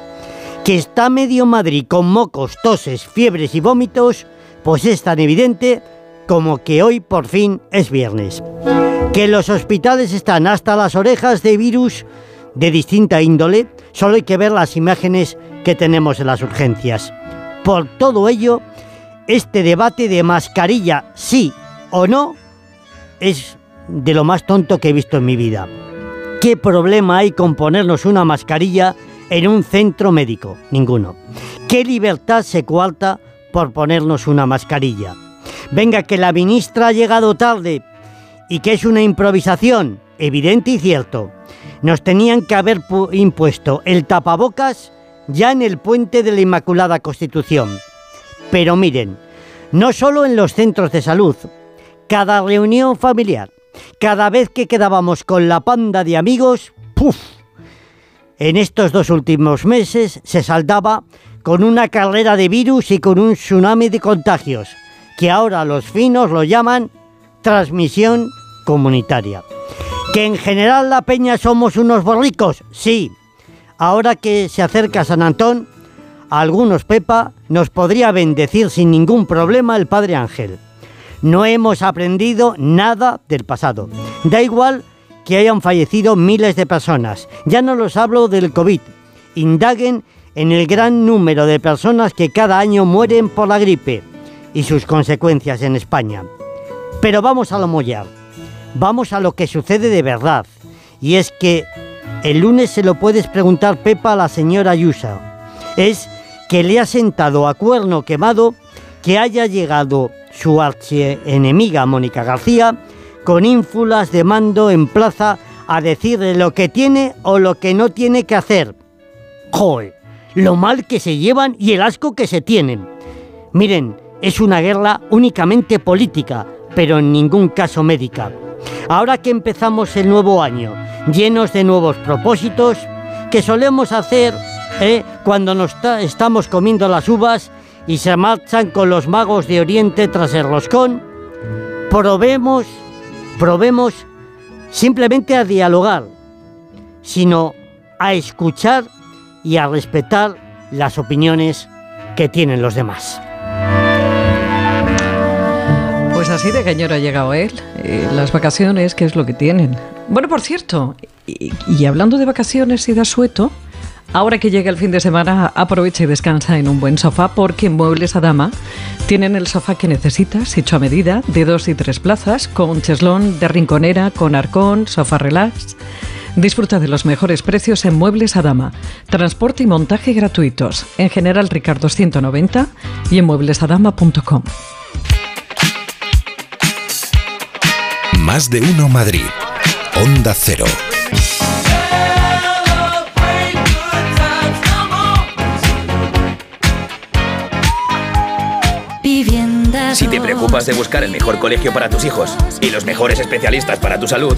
Que está medio Madrid con mocos, toses, fiebres y vómitos, pues es tan evidente como que hoy por fin es viernes. Que los hospitales están hasta las orejas de virus de distinta índole, solo hay que ver las imágenes que tenemos en las urgencias. Por todo ello, este debate de mascarilla sí o no es de lo más tonto que he visto en mi vida. ¿Qué problema hay con ponernos una mascarilla en un centro médico? Ninguno. ¿Qué libertad se coarta por ponernos una mascarilla? Venga, que la ministra ha llegado tarde y que es una improvisación, evidente y cierto. Nos tenían que haber impuesto el tapabocas ya en el puente de la Inmaculada Constitución. Pero miren, no solo en los centros de salud, cada reunión familiar, cada vez que quedábamos con la panda de amigos, ¡puf! En estos dos últimos meses se saldaba con una carrera de virus y con un tsunami de contagios, que ahora los finos lo llaman transmisión comunitaria. Que en general la peña somos unos borricos, sí. Ahora que se acerca San Antón, a algunos Pepa nos podría bendecir sin ningún problema el Padre Ángel. No hemos aprendido nada del pasado. Da igual que hayan fallecido miles de personas. Ya no los hablo del COVID. Indaguen en el gran número de personas que cada año mueren por la gripe y sus consecuencias en España. Pero vamos a lo mollar. Vamos a lo que sucede de verdad. Y es que el lunes se lo puedes preguntar Pepa a la señora Ayuso. Es que le ha sentado a cuerno quemado que haya llegado su archienemiga Mónica García con ínfulas de mando en plaza a decirle lo que tiene o lo que no tiene que hacer. ¡Joder! Lo mal que se llevan y el asco que se tienen. Miren, es una guerra únicamente política, pero en ningún caso médica. Ahora que empezamos el nuevo año, llenos de nuevos propósitos, que solemos hacer ¿eh? cuando nos estamos comiendo las uvas y se marchan con los magos de Oriente tras el roscón, probemos, probemos simplemente a dialogar, sino a escuchar y a respetar las opiniones que tienen los demás. Pues así de cañero ha llegado él. Eh, las vacaciones, ¿qué es lo que tienen? Bueno, por cierto, y, hablando de vacaciones y de asueto, Ahora que llega el fin de semana, aprovecha y descansa en un buen sofá porque en Muebles a Dama tienen el sofá que necesitas, hecho a medida, de dos y tres plazas, con cheslón de rinconera, con arcón, sofá relax. Disfruta de los mejores precios en Muebles a Dama. Transporte y montaje gratuitos. En general Ricardo 190 y en mueblesadama.com. Más de uno Madrid. Onda Cero. Si te preocupas de buscar el mejor colegio para tus hijos y los mejores especialistas para tu salud,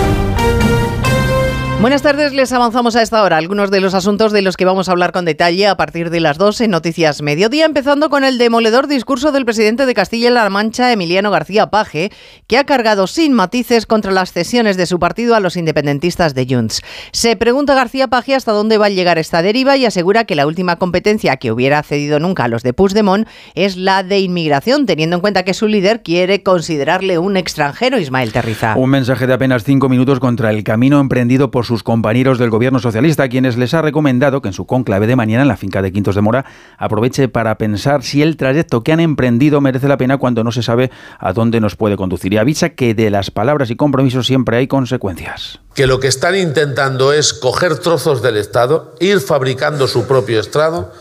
Buenas tardes, les avanzamos a esta hora algunos de los asuntos de los que vamos a hablar con detalle a partir de las 12 en Noticias Mediodía, empezando con el demoledor discurso del presidente de Castilla-La Mancha, Emiliano García Paje, que ha cargado sin matices contra las cesiones de su partido a los independentistas de Junts. Se pregunta García Paje hasta dónde va a llegar esta deriva y asegura que la última competencia que hubiera cedido nunca a los de Puigdemont es la de inmigración, teniendo en cuenta que su líder quiere considerarle un extranjero, Ismael Terriza. Un mensaje de apenas cinco minutos contra el camino emprendido por su sus compañeros del gobierno socialista, quienes les ha recomendado que en su conclave de mañana en la finca de Quintos de Mora aproveche para pensar si el trayecto que han emprendido merece la pena cuando no se sabe a dónde nos puede conducir. Y avisa que de las palabras y compromisos siempre hay consecuencias. Que lo que están intentando es coger trozos del Estado, ir fabricando su propio Estado,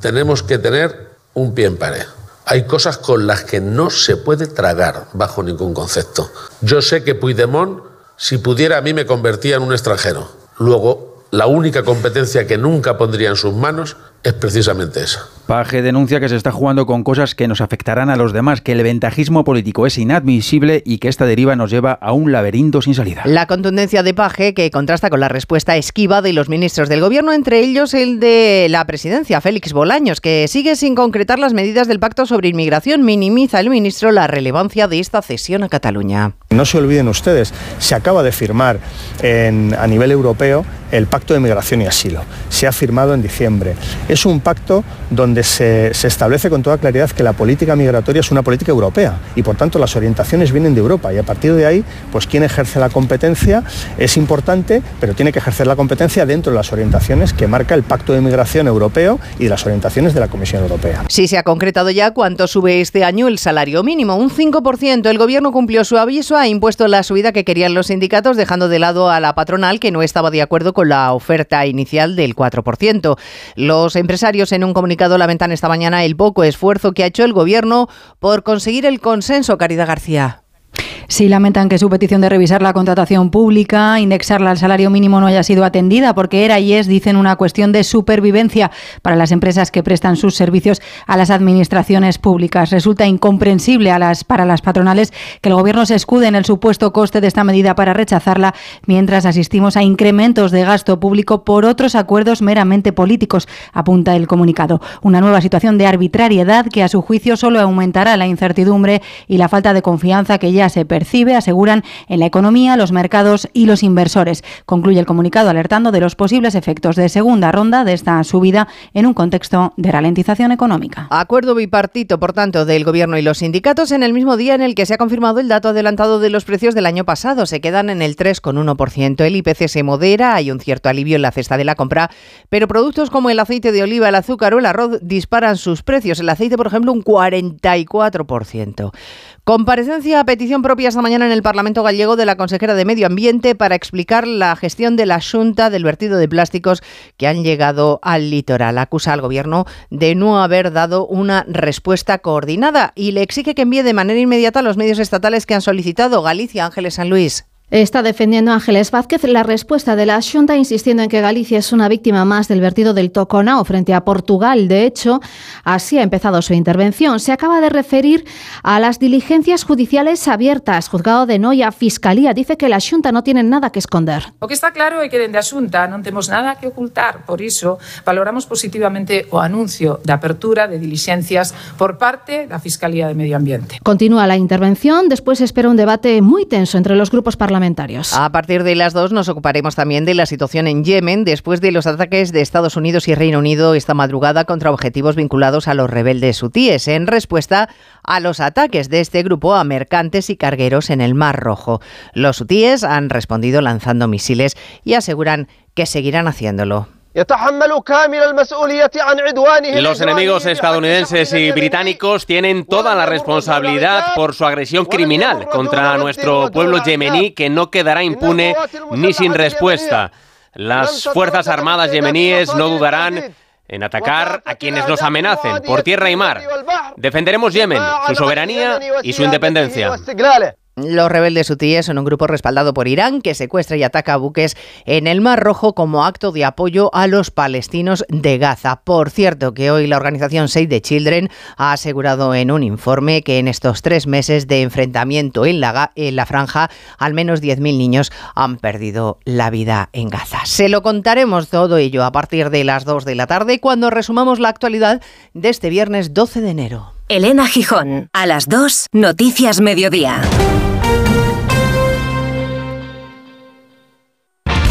tenemos que tener un pie en pared. Hay cosas con las que no se puede tragar bajo ningún concepto. Yo sé que Puigdemont, si pudiera a mí, me convertía en un extranjero. Luego, la única competencia que nunca pondría en sus manos es precisamente esa. Paje denuncia que se está jugando con cosas que nos afectarán a los demás, que el ventajismo político es inadmisible y que esta deriva nos lleva a un laberinto sin salida. La contundencia de Paje que contrasta con la respuesta esquiva de los ministros del gobierno, entre ellos el de la presidencia, Félix Bolaños, que sigue sin concretar las medidas del pacto sobre inmigración. Minimiza el ministro la relevancia de esta cesión a Cataluña. No se olviden ustedes, se acaba de firmar en, a nivel europeo el pacto de migración y asilo. Se ha firmado en diciembre. Es un pacto donde se, se, establece con toda claridad que la política migratoria es una política europea y por tanto las orientaciones vienen de Europa y a partir de ahí, pues quien ejerce la competencia es importante, pero tiene que ejercer la competencia dentro de las orientaciones que marca el Pacto de Migración Europeo y las orientaciones de la Comisión Europea. Sí se ha concretado ya cuánto sube este año el salario mínimo, un 5%. El gobierno cumplió su aviso, ha impuesto la subida que querían los sindicatos, dejando de lado a la patronal que no estaba de acuerdo con la oferta inicial del 4%. Los empresarios en un comunicado lamentan esta mañana el poco esfuerzo que ha hecho el Gobierno por conseguir el consenso, Caridad García. Sí lamentan que su petición de revisar la contratación pública, indexarla al salario mínimo no haya sido atendida porque era y es, dicen, una cuestión de supervivencia para las empresas que prestan sus servicios a las administraciones públicas. Resulta incomprensible a las, para las patronales que el Gobierno se escude en el supuesto coste de esta medida para rechazarla, mientras asistimos a incrementos de gasto público por otros acuerdos meramente políticos, apunta el comunicado. Una nueva situación de arbitrariedad que a su juicio solo aumentará la incertidumbre y la falta de confianza que ya se percibe, aseguran, en la economía, los mercados y los inversores. Concluye el comunicado alertando de los posibles efectos de segunda ronda de esta subida en un contexto de ralentización económica. Acuerdo bipartito, por tanto, del Gobierno y los sindicatos en el mismo día en el que se ha confirmado el dato adelantado de los precios del año pasado. Se quedan en el 3,1%. El IPC se modera, hay un cierto alivio en la cesta de la compra, pero productos como el aceite de oliva, el azúcar o el arroz disparan sus precios. El aceite, por ejemplo, un 44%. Comparecencia a petición propia esta mañana en el Parlamento gallego de la consejera de Medio Ambiente para explicar la gestión de la Junta del vertido de plásticos que han llegado al litoral. Acusa al Gobierno de no haber dado una respuesta coordinada y le exige que envíe de manera inmediata a los medios estatales que han solicitado Galicia, Ángeles San Luis. Está defendiendo Ángeles Vázquez la respuesta de la Xunta, insistiendo en que Galicia es una víctima más del vertido del Toconao frente a Portugal. De hecho, así ha empezado su intervención. Se acaba de referir a las diligencias judiciales abiertas. Juzgado de Noia, Fiscalía, dice que la Xunta no tiene nada que esconder. O que está claro é que dende a Xunta non temos nada que ocultar. Por iso, valoramos positivamente o anuncio de apertura de diligencias por parte da Fiscalía de Medio Ambiente. Continúa la intervención. Después espera un debate muy tenso entre los grupos parlamentarios a partir de las dos nos ocuparemos también de la situación en Yemen después de los ataques de Estados Unidos y Reino Unido esta madrugada contra objetivos vinculados a los rebeldes hutíes en respuesta a los ataques de este grupo a mercantes y cargueros en el Mar Rojo. Los hutíes han respondido lanzando misiles y aseguran que seguirán haciéndolo. Los enemigos estadounidenses y británicos tienen toda la responsabilidad por su agresión criminal contra nuestro pueblo yemení que no quedará impune ni sin respuesta. Las Fuerzas Armadas yemeníes no dudarán en atacar a quienes nos amenacen por tierra y mar. Defenderemos Yemen, su soberanía y su independencia. Los rebeldes hutíes son un grupo respaldado por Irán que secuestra y ataca buques en el Mar Rojo como acto de apoyo a los palestinos de Gaza. Por cierto, que hoy la organización Save the Children ha asegurado en un informe que en estos tres meses de enfrentamiento en la, franja, al menos 10.000 niños han perdido la vida en Gaza. Se lo contaremos todo ello a partir de las 2 de la tarde cuando resumamos la actualidad de este viernes 12 de enero. Elena Gijón, a las 2, Noticias Mediodía.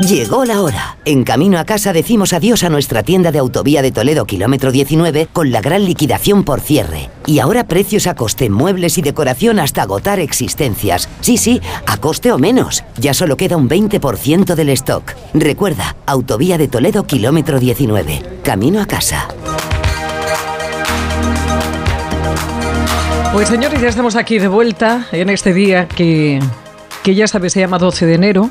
Llegó la hora. En camino a casa decimos adiós a nuestra tienda de autovía de Toledo kilómetro 19 con la gran liquidación por cierre. Y ahora precios a coste, muebles y decoración hasta agotar existencias. Sí, sí, a coste o menos. Ya solo queda un 20% del stock. Recuerda, autovía de Toledo kilómetro 19. Camino a casa. Pues señores, ya estamos aquí de vuelta en este día que, que ya sabes se llama 12 de enero.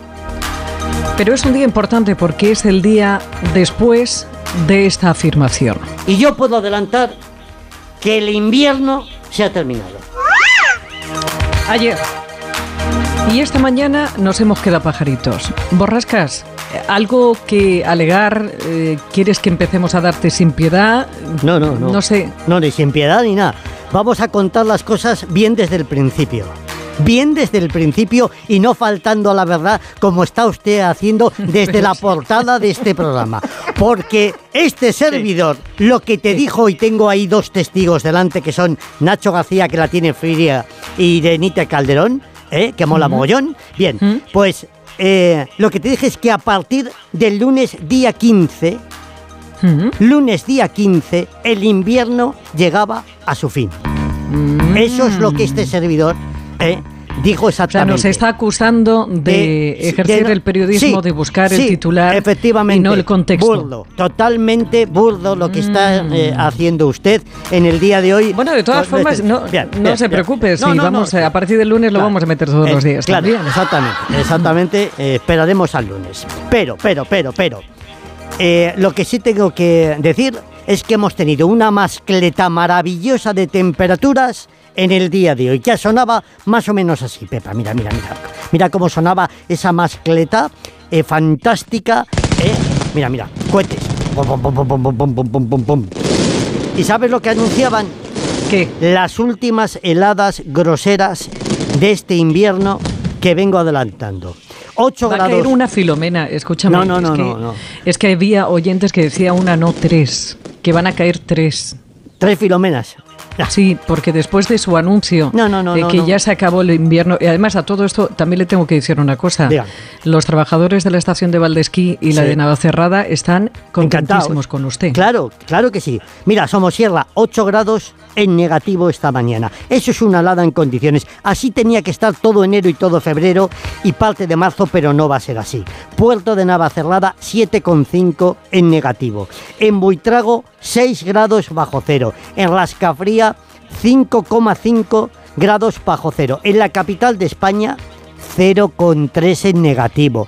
Pero es un día importante porque es el día después de esta afirmación. Y yo puedo adelantar que el invierno se ha terminado. Ayer. Y esta mañana nos hemos quedado pajaritos. Borrascas, ¿algo que alegar? Eh, ¿Quieres que empecemos a darte sin piedad? No, no, no. No sé. No, ni sin piedad ni nada. Vamos a contar las cosas bien desde el principio. Bien desde el principio y no faltando a la verdad como está usted haciendo desde la portada de este programa. Porque este servidor, lo que te dijo, y tengo ahí dos testigos delante que son Nacho García, que la tiene fría, y Denita Calderón, ¿eh? que mola mogollón. Bien, pues eh, lo que te dije es que a partir del lunes día 15, lunes día 15, el invierno llegaba a su fin. Eso es lo que este servidor eh, dijo O sea, exactamente. nos está acusando de Eh, ejercer de- el periodismo, sí, de buscar el titular efectivamente, y no el contexto. Burdo, totalmente burdo lo que está eh, haciendo usted en el día de hoy. Mm. Bueno, de todas Con formas, no, Bien, no bien, se preocupe, no, no, vamos, a partir del lunes lo vamos a meter todos los días. Claro, también. exactamente, exactamente. esperaremos al lunes. Pero, pero, pero, pero. lo que sí tengo que decir es que hemos tenido una mascleta maravillosa de temperaturas en el día de hoy, que sonaba más o menos así, Pepa. Mira, mira, mira. Mira cómo sonaba esa mascleta eh, fantástica. Eh. Mira, mira, cohetes. Pum, pum, pum, ¿Y sabes lo que anunciaban? que Las últimas heladas groseras de este invierno que vengo adelantando. 8 Va. A caer una filomena, escúchame. No, no, no, no, no. Es que había oyentes que decía una, no tres, que van a caer tres. Tres filomenas. Sí, porque después de su anuncio No, no, no, de que ya se acabó el invierno, y además a todo esto también le tengo que decir una cosa. Diga. Los trabajadores de la estación de Valdesquí y la de Navacerrada están contentísimos con usted. Claro, claro que sí. Mira, Somosierra, 8 grados en negativo esta mañana. Eso es una helada en condiciones. Así tenía que estar todo enero y todo febrero y parte de marzo, pero no va a ser así. Puerto de Navacerrada, 7,5 en negativo. En Buitrago, 6 grados bajo cero. En Rascafría, 5,5 grados bajo cero. En la capital de España, 0,3 en negativo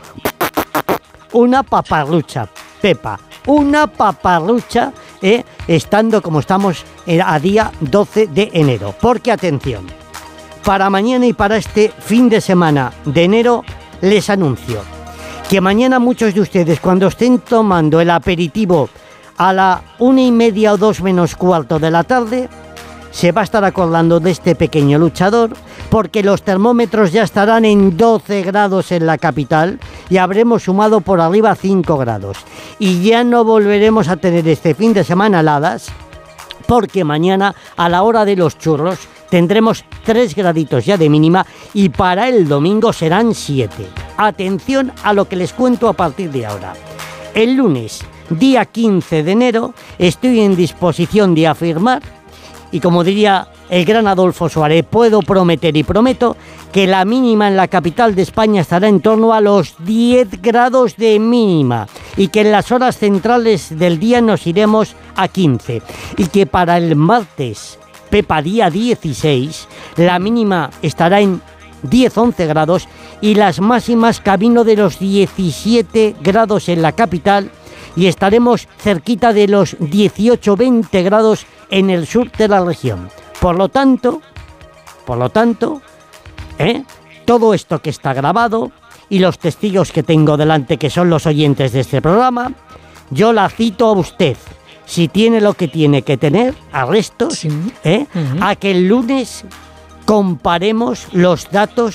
una paparrucha, Pepa, una paparrucha, eh, estando como estamos eh, a día 12 de enero. Porque atención, para mañana y para este fin de semana de enero les anuncio que mañana muchos de ustedes cuando estén tomando el aperitivo a la una y media o dos menos cuarto de la tarde, se va a estar acordando de este pequeño luchador porque los termómetros ya estarán en 12 grados en la capital y habremos sumado por arriba 5 grados. Y ya no volveremos a tener este fin de semana heladas porque mañana a la hora de los churros tendremos 3 graditos ya de mínima y para el domingo serán 7. Atención a lo que les cuento a partir de ahora. El lunes, día 15 de enero, estoy en disposición de afirmar y como diría el gran Adolfo Suárez, puedo prometer y prometo que la mínima en la capital de España estará en torno a los 10 grados de mínima y que en las horas centrales del día nos iremos a 15 y que para el martes, Pepa, día 16, la mínima estará en 10-11 grados y las máximas camino de los 17 grados en la capital y estaremos cerquita de los 18-20 grados en el sur de la región. Por lo tanto, por lo tanto, ¿eh? todo esto que está grabado y los testigos que tengo delante, que son los oyentes de este programa, yo la cito a usted. Si tiene lo que tiene que tener, arrestos, ¿eh? a que el lunes comparemos los datos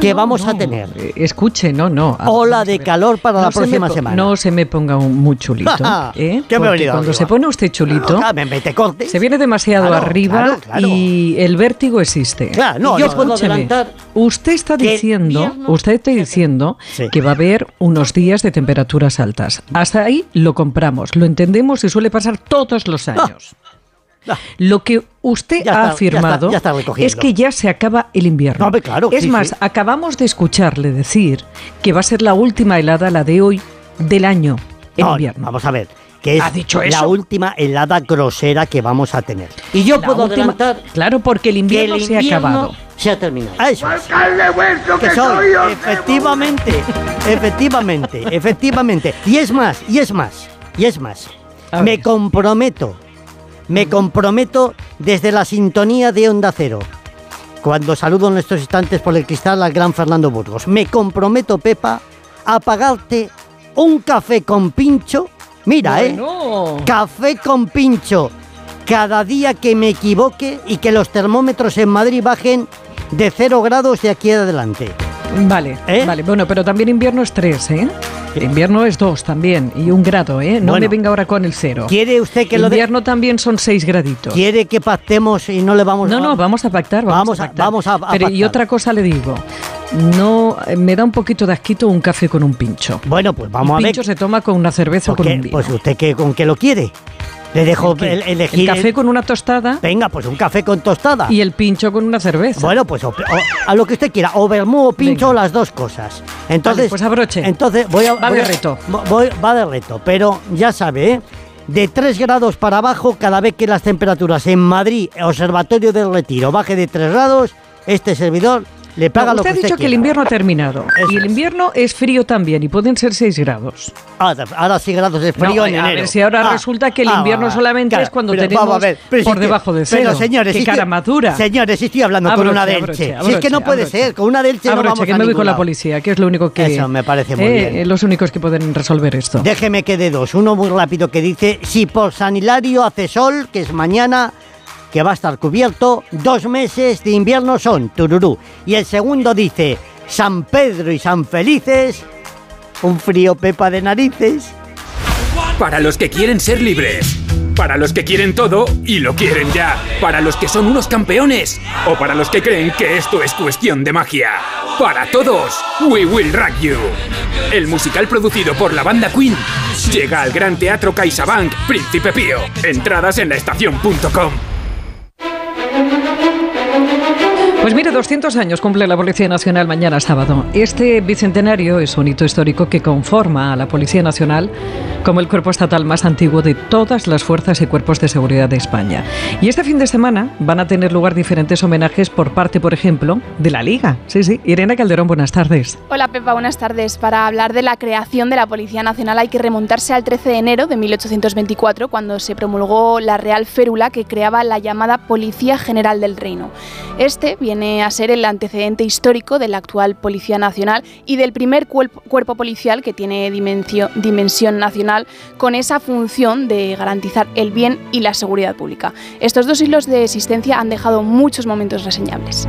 que vamos a tener. Eh, Escuche, no, no. Ola de calor para la próxima semana. No se me ponga un, muy chulito. ¿eh? ¿Qué me Porque cuando se pone usted chulito, Ah, me mete cortes. se viene demasiado Claro, arriba claro, claro. y el vértigo existe. Claro, no, yo puedo adelantar Usted está diciendo, usted está diciendo que va a haber unos días de temperaturas altas. Hasta ahí lo compramos, lo entendemos y suele pasar todos los años. Lo que usted Ya ha está, ya afirmado está, ya está recogiendo. es que ya se acaba el invierno. No, hombre, claro, es sí, más, sí. acabamos de escucharle decir que va a ser la última helada, la de hoy, del año, en No, invierno. Vamos a ver, que es ¿Ha dicho la eso? última helada grosera que vamos a tener. Y yo La puedo última- adelantar Claro, porque el invierno, el se ha acabado. se ha terminado. Eso es. que que soy, efectivamente, efectivamente, efectivamente. Y es más, y es más, y es más. Me comprometo, me comprometo desde la sintonía de Onda Cero. Cuando saludo en estos instantes por el cristal al gran Fernando Burgos. Me comprometo, Pepa, a pagarte un café con pincho. Mira, ¿eh? Café con pincho. Cada día que me equivoque y que los termómetros en Madrid bajen de cero grados de aquí adelante. Vale, vale. Bueno, pero también invierno es 3, ¿eh? Invierno es 2 también, y un grado, ¿eh? No Bueno. me venga ahora con el cero. ¿Quiere usted que lo de- Invierno también son 6 graditos. ¿Quiere que pactemos y no le vamos No, a... no, vamos a pactar, vamos, Vamos a a- pactar. vamos a- a Pero y pactar. otra cosa le digo, no, eh, me da un poquito de asquito un café con un pincho. Bueno, pues vamos a ver. pincho se toma con una cerveza o con ¿Qué? un vino. Pues usted que, con qué lo quiere. Le dejo ¿El elegir. ¿El café con una tostada? Venga, pues un café con tostada. Y el pincho con una cerveza. Bueno, pues o- o- a lo que usted quiera, o vermú o pincho o las dos cosas. Entonces, Vale, pues abroche. Entonces voy a Va voy de a- reto. voy- va de reto, pero ya sabe, ¿eh? De 3 grados para abajo, cada vez que las temperaturas en Madrid, Observatorio del Retiro, baje de 3 grados, este servidor le paga No, lo usted que ha usted dicho que el invierno ha terminado. Eso y el invierno es frío también, y pueden ser 6 grados. Ah, ahora sí grados de frío No, en a enero. ver si ahora Ah, resulta que el ah, invierno va, solamente claro, es cuando pero tenemos ver, pero si por que- debajo de cero. Pero señores, Qué si cara madura. Señores, si estoy hablando con Abroche, una abroche, delche. si es abroche, que no puede abroche. ser, con una delche no Abroche, vamos que a me voy con la policía, que es lo único que... Eso me parece muy eh, bien. Los únicos que pueden resolver esto. Déjeme que de dos. Uno muy rápido que dice, si por San Hilario hace sol, que es mañana, que va a estar cubierto, dos meses de invierno son, tururú. Y el segundo dice, San Pedro y San Felices, un frío pepa de narices. Para los que quieren ser libres. Para los que quieren todo y lo quieren ya. Para los que son unos campeones. O para los que creen que esto es cuestión de magia. Para todos, We Will Rock You. El musical producido por la banda Queen llega al Gran Teatro CaixaBank Príncipe Pío. Entradas en laestacion.com. Pues mire, 200 años cumple la Policía Nacional mañana sábado. Este bicentenario es un hito histórico que conforma a la Policía Nacional como el cuerpo estatal más antiguo de todas las fuerzas y cuerpos de seguridad de España. Y este fin de semana van a tener lugar diferentes homenajes por parte, por ejemplo, de la Liga. Sí, sí. Irene Calderón, buenas tardes. Hola Pepa, buenas tardes. Para hablar de la creación de la Policía Nacional hay que remontarse al 13 de enero de 1824, cuando se promulgó la Real Férula que creaba la llamada Policía General del Reino. Este viene a ser el antecedente histórico de la actual Policía Nacional y del primer cuerpo, policial que tiene dimensión, nacional con esa función de garantizar el bien y la seguridad pública. Estos dos siglos de existencia han dejado muchos momentos reseñables.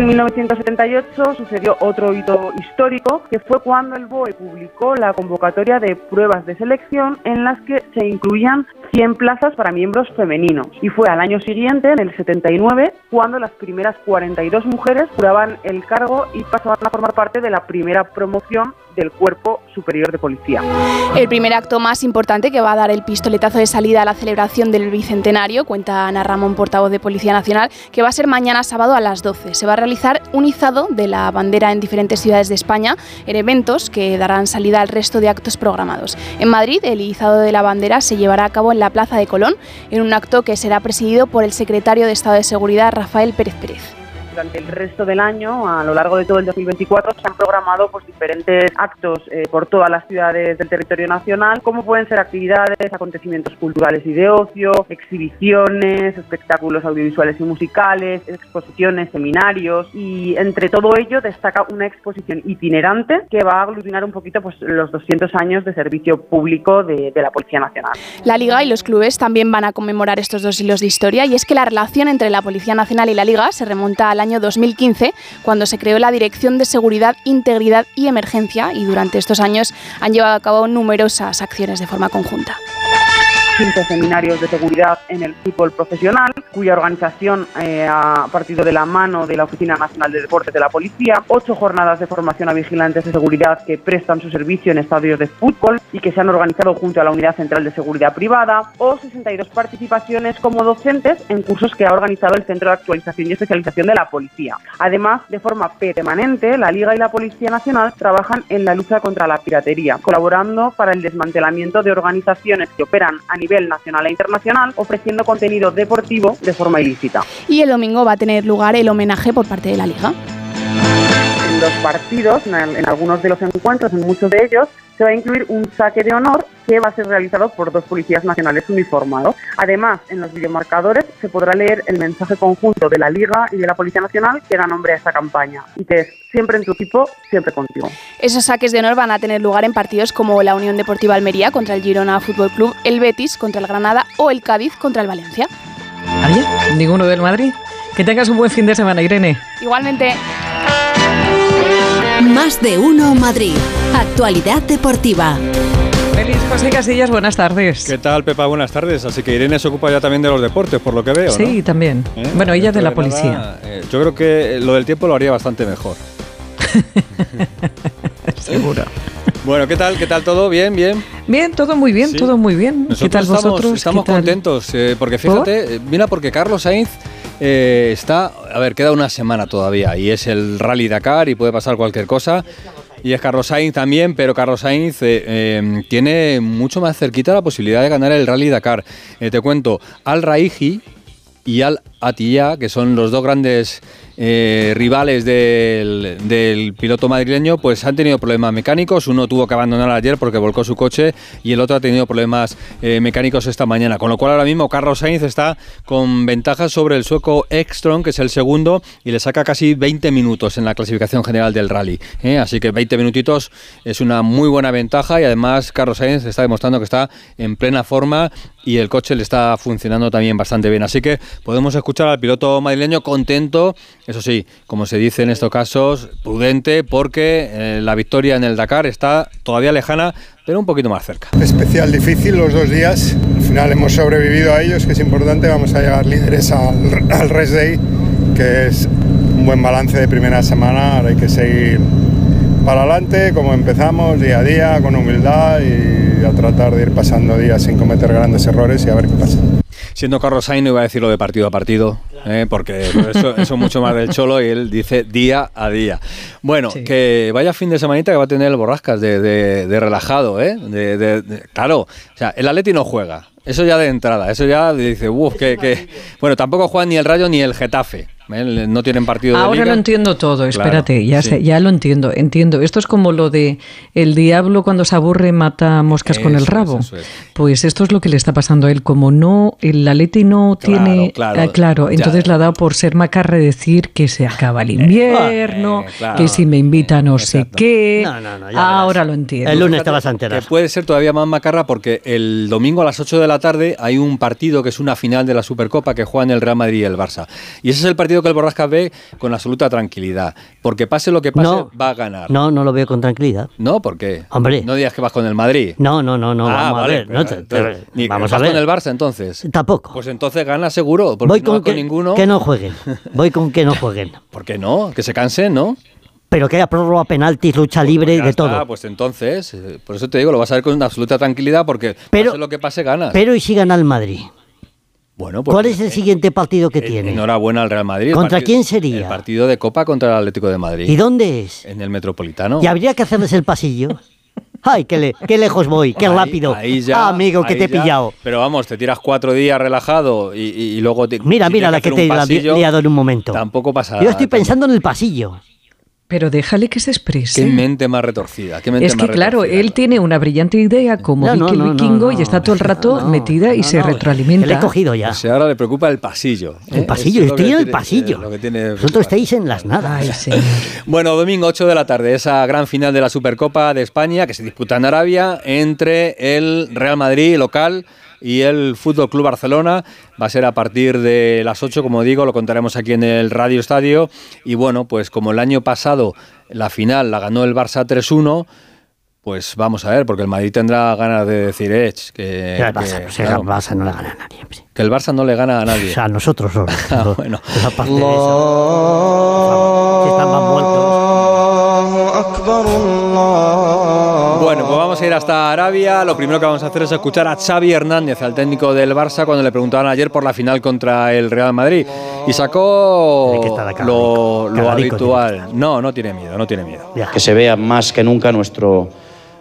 En 1978 sucedió otro hito histórico, que fue cuando el BOE publicó la convocatoria de pruebas de selección en las que se incluían 100 plazas para miembros femeninos. Y fue al año siguiente, en el 79, cuando las primeras 42 mujeres juraban el cargo y pasaban a formar parte de la primera promoción del Cuerpo Superior de Policía. El primer acto más importante que va a dar el pistoletazo de salida a la celebración del Bicentenario, cuenta Ana Ramón, portavoz de Policía Nacional, que va a ser mañana sábado a las 12. Se va a realizar un izado de la bandera en diferentes ciudades de España, en eventos que darán salida al resto de actos programados. En Madrid, el izado de la bandera se llevará a cabo en la Plaza de Colón, en un acto que será presidido por el secretario de Estado de Seguridad, Rafael Pérez Pérez. Durante el resto del año, a lo largo de todo el 2024, se han programado pues, diferentes actos eh, por todas las ciudades del territorio nacional, como pueden ser actividades, acontecimientos culturales y de ocio, exhibiciones, espectáculos audiovisuales y musicales, exposiciones, seminarios y entre todo ello destaca una exposición itinerante que va a aglutinar un poquito pues, los 200 años de servicio público de, de la Policía Nacional. La Liga y los clubes también van a conmemorar estos dos hilos de historia y es que la relación entre la Policía Nacional y la Liga se remonta al año 2015, cuando se creó la Dirección de Seguridad, Integridad y Emergencia y durante estos años han llevado a cabo numerosas acciones de forma conjunta cinco seminarios de seguridad en el fútbol profesional, cuya organización eh, ha partido de la mano de la Oficina Nacional de Deportes de la Policía, ocho jornadas de formación a vigilantes de seguridad que prestan su servicio en estadios de fútbol y que se han organizado junto a la Unidad Central de Seguridad Privada, o 62 participaciones como docentes en cursos que ha organizado el Centro de Actualización y Especialización de la Policía. Además, de forma permanente, la Liga y la Policía Nacional trabajan en la lucha contra la piratería, colaborando para el desmantelamiento de organizaciones que operan a nivel nacional e internacional, ofreciendo contenido deportivo de forma ilícita. Y el domingo va a tener lugar el homenaje por parte de la Liga. En los partidos, en, en algunos de los encuentros, en muchos de ellos, se va a incluir un saque de honor que va a ser realizado por dos policías nacionales uniformados. Además, en los videomarcadores se podrá leer el mensaje conjunto de la Liga y de la Policía Nacional que da nombre a esta campaña y que es siempre en tu equipo, siempre contigo. Esos saques de honor van a tener lugar en partidos como la Unión Deportiva Almería contra el Girona Fútbol Club, el Betis contra el Granada o el Cádiz contra el Valencia. ¿Oye? ¿Ninguno del Madrid? Que tengas un buen fin de semana, Irene. Igualmente. Más de uno Madrid. Actualidad deportiva. Feliz José Casillas, buenas tardes. ¿Qué tal, Pepa? Buenas tardes. Así que Irene se ocupa ya también de los deportes, por lo que veo. Sí, ¿no? también. ¿Eh? Bueno, ella de la nada, policía. eh, yo creo que lo del tiempo lo haría bastante mejor. Seguro. Bueno, ¿qué tal? ¿Qué tal todo? ¿Bien? ¿Bien? Bien, todo muy bien, Sí. todo muy bien. ¿Qué tal estamos, vosotros? Estamos contentos, eh, porque fíjate, eh, mira, porque Carlos Sainz eh, está, a ver, queda una semana todavía y es el Rally Dakar y puede pasar cualquier cosa. Y es Carlos Sainz también, pero Carlos Sainz eh, eh, tiene mucho más cerquita la posibilidad de ganar el Rally Dakar. Eh, te cuento, Al Raiji y Al Atiyah, que son los dos grandes eh, rivales del, piloto madrileño, pues han tenido problemas mecánicos. Uno tuvo que abandonar ayer porque volcó su coche y el otro ha tenido problemas eh, mecánicos esta mañana. Con lo cual ahora mismo Carlos Sainz está con ventajas sobre el sueco Ekstrom, que es el segundo, y le saca casi 20 minutos en la clasificación general del rally. ¿eh? Así que 20 minutitos es una muy buena ventaja y además Carlos Sainz está demostrando que está en plena forma y el coche le está funcionando también bastante bien. Así que podemos escuchar al piloto madrileño contento, eso sí, como se dice en estos casos, prudente, porque eh, la victoria en el Dakar está todavía lejana, pero un poquito más cerca. Especial difícil los dos días. Al final hemos sobrevivido a ellos, que es importante. Vamos a llegar líderes al, al Rest Day, que es un buen balance de primera semana. Ahora hay que seguir para adelante, como empezamos, día a día, con humildad y a tratar de ir pasando días sin cometer grandes errores y a ver qué pasa. Siendo Carlos Sainz, no iba a decirlo de partido a partido, ¿eh? porque eso, es mucho más del cholo y él dice día a día. Bueno, que vaya fin de semanita que va a tener el borrascas de, de- de relajado, ¿eh? De, claro, o sea, el Atleti no juega. Eso ya de entrada, eso ya dice, uff, que, que... Bueno, tampoco juegan ni el Rayo ni el Getafe. ¿Eh? No tienen partido de Ahora liga. lo entiendo todo, Claro, espérate, ya, sí. sé- ya lo entiendo, entiendo. Esto es como lo de el diablo cuando se aburre mata moscas con el es, rabo. eso es. Pues esto es lo que le está pasando a él, como no, el Atleti no Claro, tiene, claro, ah, claro, entonces le ha dado por ser macarre decir que se acaba el invierno, Eh, claro. que si me invita no sé qué. No, no, no, Ahora lo entiendo. Fíjate Que puede ser todavía más macarra porque el domingo a las 8 de la tarde hay un partido que es una final de la Supercopa que juegan el Real Madrid y el Barça. Y ese es el partido que el Borrascas ve con absoluta tranquilidad. Porque pase lo que pase, No. va a ganar. No, no lo veo con tranquilidad. ¿No? ¿Por qué? Hombre. No digas que vas con el Madrid. No, no, no, no, Ah, vamos vale, a ver. no, pero- te- pero- te- ni- vamos ¿vas a ver. con el Barça entonces? Tampoco. Pues entonces gana seguro. Porque Voy no con, que, ninguno. que no jueguen. Voy con que no jueguen. ¿Por qué no? Que se cansen, ¿no? Pero que haya prórroga, penaltis, lucha libre, Ya de está, todo. pues entonces, eh, por eso te digo, lo vas a ver con absoluta tranquilidad porque Pero- pase lo que pase, ganas. Pero ¿y si gana el Madrid? Bueno, pues, ¿Cuál es el siguiente partido que tiene? Enhorabuena al Real Madrid. ¿Contra partido- quién sería? El partido de Copa contra el Atlético de Madrid. ¿Y dónde es? En el Metropolitano. Y habría que hacerles el pasillo. ¡Ay, qué, le- qué lejos voy! ¡Qué Ahí- rápido! ahí ya- Ah, amigo, que te he ya- pillado. Pero vamos, te tiras cuatro días relajado y, y- luego te. Mira, si mira la que hacer te he liado en un momento. Tampoco pasa Yo nada. estoy pensando en el pasillo. Pero déjale que se exprese. Qué mente más retorcida. Qué mente Es que más claro, retorcida. él tiene una brillante idea como No, Vicky no, no, vikingo no. y está todo el rato metida y se retroalimenta. Le he cogido ya. O sea, ahora le preocupa el pasillo. ¿eh? El pasillo, estoy en el tiene- pasillo. lo que tiene Vosotros estáis en las nada. Bueno, domingo 8 de la tarde, esa gran final de la Supercopa de España que se disputa en Arabia entre el Real Madrid local y el Fútbol Club Barcelona. Va a ser a partir de las 8, como digo, lo contaremos aquí en el Radio Estadio. Y bueno, pues como el año pasado la final la ganó el Barça 3-1. Pues vamos a ver, porque el Madrid tendrá ganas de decir, eh, que, Que el que, Barça, pues, el claro, Barça no le gana a nadie. que el Barça no le gana a nadie. O sea, a nosotros solo. Ah, bueno. Aparte de eso. Si están más Bueno, pues vamos a ir hasta Arabia. Lo primero que vamos a hacer es escuchar a Xavi Hernández, al técnico del Barça, cuando le preguntaban ayer por la final contra el Real Madrid. Y sacó lo, habitual. No, no tiene miedo, no tiene miedo. que se vea más que nunca nuestro,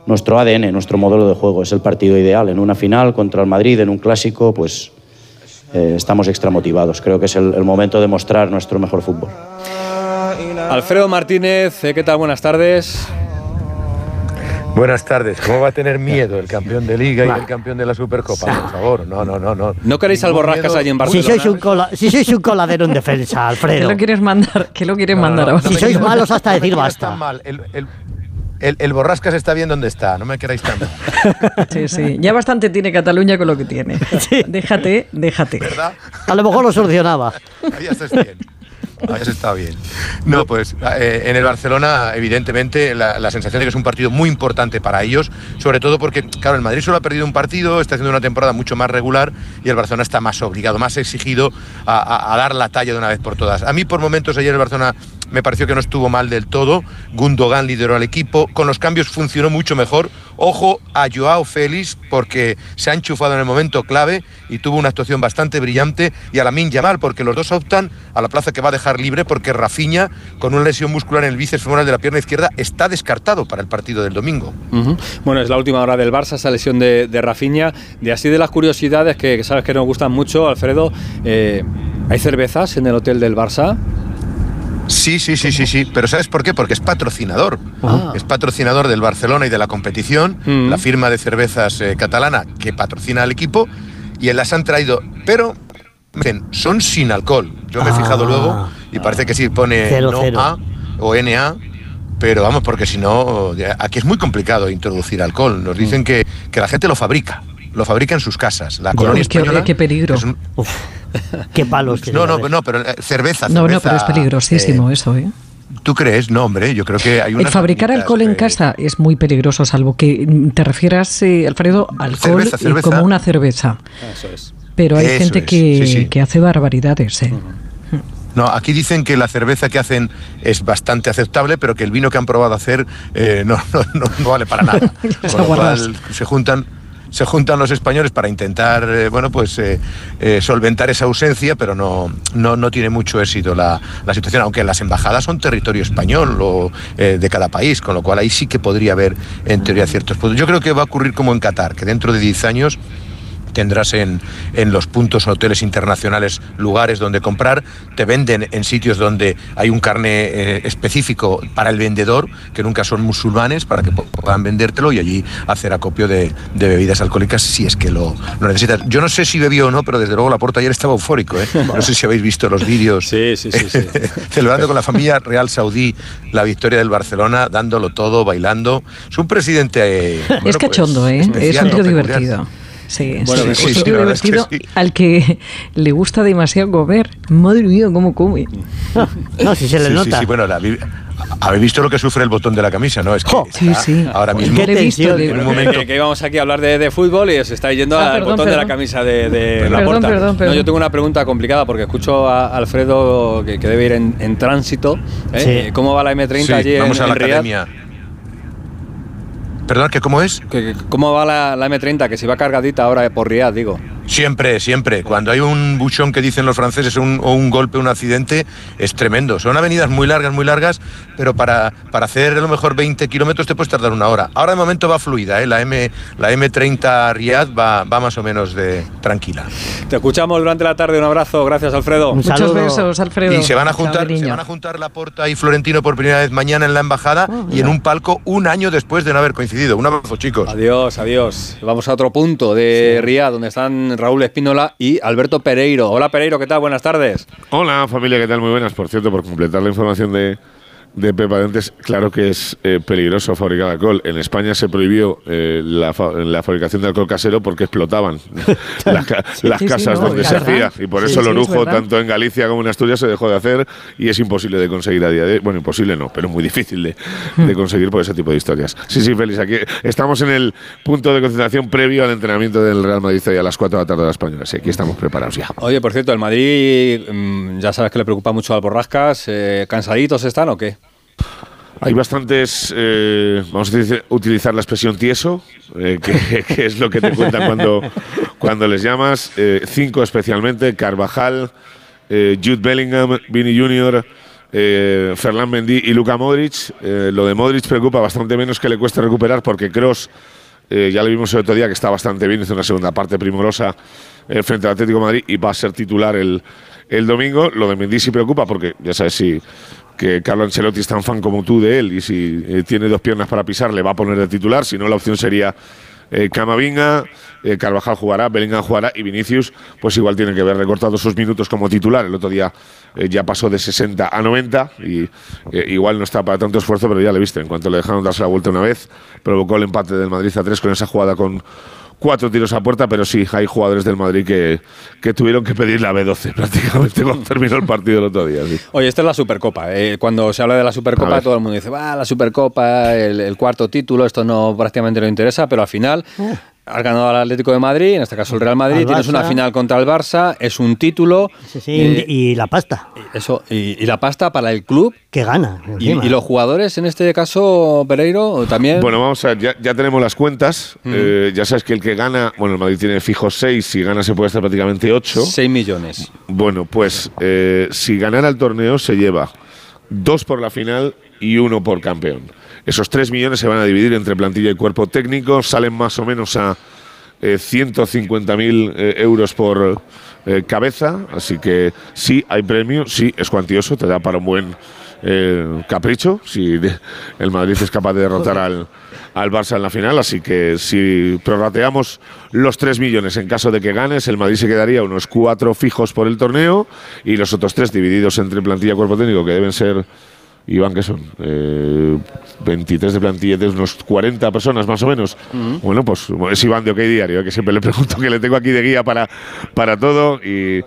nuestro ADN, nuestro modelo de juego. Es el partido ideal. En una final contra el Madrid, en un clásico, pues eh, estamos extramotivados. Creo que es el, el momento de mostrar nuestro mejor fútbol. Alfredo Martínez, eh, ¿qué tal? Buenas tardes. Buenas tardes. ¿Cómo va a tener miedo el campeón de Liga y el campeón de la Supercopa? Por favor, no, no, no. ¿No, ¿No queréis al Borrascas allí en Si Barcelona? sois, un cola- si sois un coladero en defensa, ¿Qué Alfredo. lo quieres mandar? ¿Qué lo quieres No, mandar no, Si sois malos hasta no me decir basta. tan mal. El, el- el- el Borrascas está bien donde está, no me queráis tan mal. Sí, sí. Ya bastante tiene Cataluña con lo que tiene. Déjate, déjate. A lo mejor lo solucionaba. Ahí estás bien. Ahí has estado bien. No, pues eh, en el Barcelona, evidentemente, la, la sensación de que es un partido muy importante para ellos, sobre todo porque, claro, el Madrid solo ha perdido un partido, está haciendo una temporada mucho más regular y el Barcelona está más obligado, más exigido a, a- a dar la talla de una vez por todas. A mí, por momentos, ayer el Barcelona me pareció que no estuvo mal del todo. Gundogan lideró al equipo, con los cambios funcionó mucho mejor. Ojo a Joao Félix, porque se ha enchufado en el momento clave y tuvo una actuación bastante brillante. Y a Lamin Yamal, porque los dos optan a la plaza que va a dejar libre, porque Rafinha, con una lesión muscular en el bíceps femoral de la pierna izquierda, está descartado para el partido del domingo. Bueno, es la última hora del Barça, esa lesión de, de. De así de las curiosidades que, que sabes que nos gustan mucho, Alfredo, eh, ¿hay cervezas en el hotel del Barça? Sí, sí, sí, sí, sí. Pero ¿sabes por qué? Porque es patrocinador. Ah. Es patrocinador del Barcelona y de la competición, Mm. la firma de cervezas eh, catalana que patrocina al equipo, y las han traído. Pero dicen, son sin alcohol. Yo me he fijado Ah. luego y parece que sí pone Cero, no cero. A o NA. Pero vamos, porque si no, aquí es muy complicado introducir alcohol. Nos dicen que, que la gente lo fabrica, lo fabrica en sus casas. La colonia qué, española qué peligro. es un- Qué palos. que no, no, no, pero eh, cerveza, No, no, pero es peligrosísimo eh, eso, ¿eh? ¿Tú crees? No, hombre, yo creo que hay El unas fabricar alcohol en casa es muy peligroso, salvo que te refieras, eh, Alfredo, alcohol Cerveza, y cerveza. como una cerveza. Eso es. Pero hay Eso gente es, que, sí, sí. que hace barbaridades, ¿eh? No, aquí dicen que la cerveza que hacen es bastante aceptable, pero que el vino que han probado hacer eh, no, no, no- no vale para nada. Con lo cual se juntan, se juntan los españoles para intentar, eh, bueno, pues eh, eh, solventar esa ausencia, pero no, no, no tiene mucho éxito la, la situación, aunque las embajadas son territorio español o de cada país, con lo cual ahí sí que podría haber, en teoría, ciertos puntos. Yo creo que va a ocurrir como en Qatar, que dentro de 10 años tendrás en, en los puntos hoteles internacionales lugares donde comprar, te venden en sitios donde hay un carne eh, específico para el vendedor, que nunca son musulmanes, para que puedan vendértelo y allí hacer acopio de, de bebidas alcohólicas si es que lo, lo necesitas. Yo no sé si bebió o no, pero desde luego la puerta ayer estaba eufórico. ¿eh? No sé si habéis visto los vídeos Sí, sí, sí. sí. celebrando con la familia real saudí la victoria del Barcelona, dándolo todo, bailando. Es un presidente... eh, bueno, es cachondo, pues, ¿eh? Es un tío ¿no? Peculiar. Sí, Bueno, sí, sí, la es que al que le gusta demasiado comer. Madre mía, cómo come. No, si se le Sí, nota. Sí, sí, bueno, la habéis visto lo que sufre el botón de la camisa, ¿no? Es que Sí, está sí. ahora mismo Qué tensión. en un Que- momento Que, que íbamos aquí a hablar de, de fútbol y os estáis yendo Ah, al perdón, botón de la camisa de, de Perdón, Laporta. perdón, perdón. No, yo tengo una pregunta complicada porque escucho a Alfredo que, que debe ir en, en tránsito. ¿eh? Sí. ¿Cómo va la M30 Sí, allí en, vamos a la en Riyadh? Perdón, ¿que cómo es? ¿Cómo va la, la M30? Que si va cargadita ahora por Riyadh, digo. Siempre, siempre. Cuando hay un buchón que dicen los franceses un- o un golpe, un accidente, es tremendo. Son avenidas muy largas, muy largas, pero para, para hacer a lo mejor 20 kilómetros te puedes tardar una hora. Ahora de momento va fluida, ¿eh? la, M, la M30 Riad va, va más o menos de tranquila. Te escuchamos durante la tarde. Un abrazo. Gracias, Alfredo. Muchos besos, Alfredo. Y se van a Chao, juntar, se van a juntar Laporta y Florentino por primera vez mañana en la embajada y en un palco un año después de no haber coincidido. Un abrazo, chicos. Adiós, adiós. Vamos a otro punto de Riad, donde están Raúl Espínola y Alberto Pereiro. Hola, Pereiro, ¿qué tal? Buenas tardes. Hola familia, ¿qué tal? Muy buenas. Por cierto, por completar la información de, de Pepa Dentes, claro que es eh, peligroso fabricar alcohol. En España se prohibió eh, la, fa- la fabricación de alcohol casero porque explotaban las, ca- Sí, las sí, sí, casas no, donde se verdad. hacía. Y por Sí, eso sí, el orujo, verdad. tanto en Galicia como en Asturias, se dejó de hacer y es imposible de conseguir a día de hoy. Bueno, imposible no, pero muy difícil de, Hmm. de conseguir por ese tipo de historias. Sí, sí, Félix, aquí estamos en el punto de concentración previo al entrenamiento del Real Madrid hoy a las 4 de la tarde de la Española. Sí, aquí estamos preparados ya. Oye, por cierto, el Madrid, mm, ya sabes que le preocupa mucho al Borrascas. eh, ¿Cansaditos están o qué? Hay bastantes, eh, vamos a utilizar- la expresión tieso, eh, que, que es lo que te cuentan cuando, cuando les llamas. Eh, cinco especialmente, Carvajal, eh, Jude Bellingham, Vini Jr., eh, Ferland Mendy y Luka Modric. Eh, lo de Modric preocupa bastante menos que le cueste recuperar porque Cross, ya lo vimos el otro día que está bastante bien, hizo una segunda parte primorosa frente al Atlético de Madrid y va a ser titular el, el domingo. Lo de Mendy sí preocupa porque ya sabes si que Carlo Ancelotti es tan fan como tú de él y si eh, tiene dos piernas para pisar le va a poner de titular, si no la opción sería eh, Camavinga, eh, Carvajal jugará, Bellingham jugará y Vinicius pues igual tiene que haber recortado sus minutos como titular. El otro día eh, ya pasó de 60 a 90 y igual no está para tanto esfuerzo, pero ya le viste, en cuanto le dejaron darse la vuelta una vez, provocó el empate del Madrid a 3 con esa jugada con cuatro tiros a puerta, pero sí, hay jugadores del Madrid que, que tuvieron que pedir la B12 prácticamente cuando terminó el partido el otro día. sí. Oye, esta es la Supercopa. eh, cuando se habla de la Supercopa, todo el mundo dice, va, la Supercopa, el, el cuarto título, esto no prácticamente no interesa, pero al final has ganado al Atlético de Madrid, en este caso el Real Madrid, tienes una final contra el Barça, es un título. Sí, eh, y la pasta. Eso, y, y la pasta para el club. Que gana. Y, los jugadores, en este caso, Pereiro, también. Bueno, vamos a ver, ya, ya tenemos las cuentas. Eh, ya sabes que el que gana, bueno, el Madrid tiene fijo 6, si gana se puede estar prácticamente 8. 6 millones. Bueno, pues eh, si ganara el torneo se lleva dos por la final y uno por campeón. Esos 3 millones se van a dividir entre plantilla y cuerpo técnico, salen más o menos a eh, 150.000 eh, euros por eh, cabeza, así que sí hay premio, sí es cuantioso, te da para un buen eh, capricho, si de- el Madrid es capaz de derrotar al, al Barça en la final, así que si prorrateamos los 3 millones en caso de que ganes, el Madrid se quedaría unos 4 fijos por el torneo y los otros 3 divididos entre plantilla y cuerpo técnico, que deben ser Iván, ¿qué son? Eh, 23 de plantilla de unos 40 personas más o menos. Bueno, pues es Iván de OK Diario, que siempre le pregunto que le tengo aquí de guía para, para todo. Y,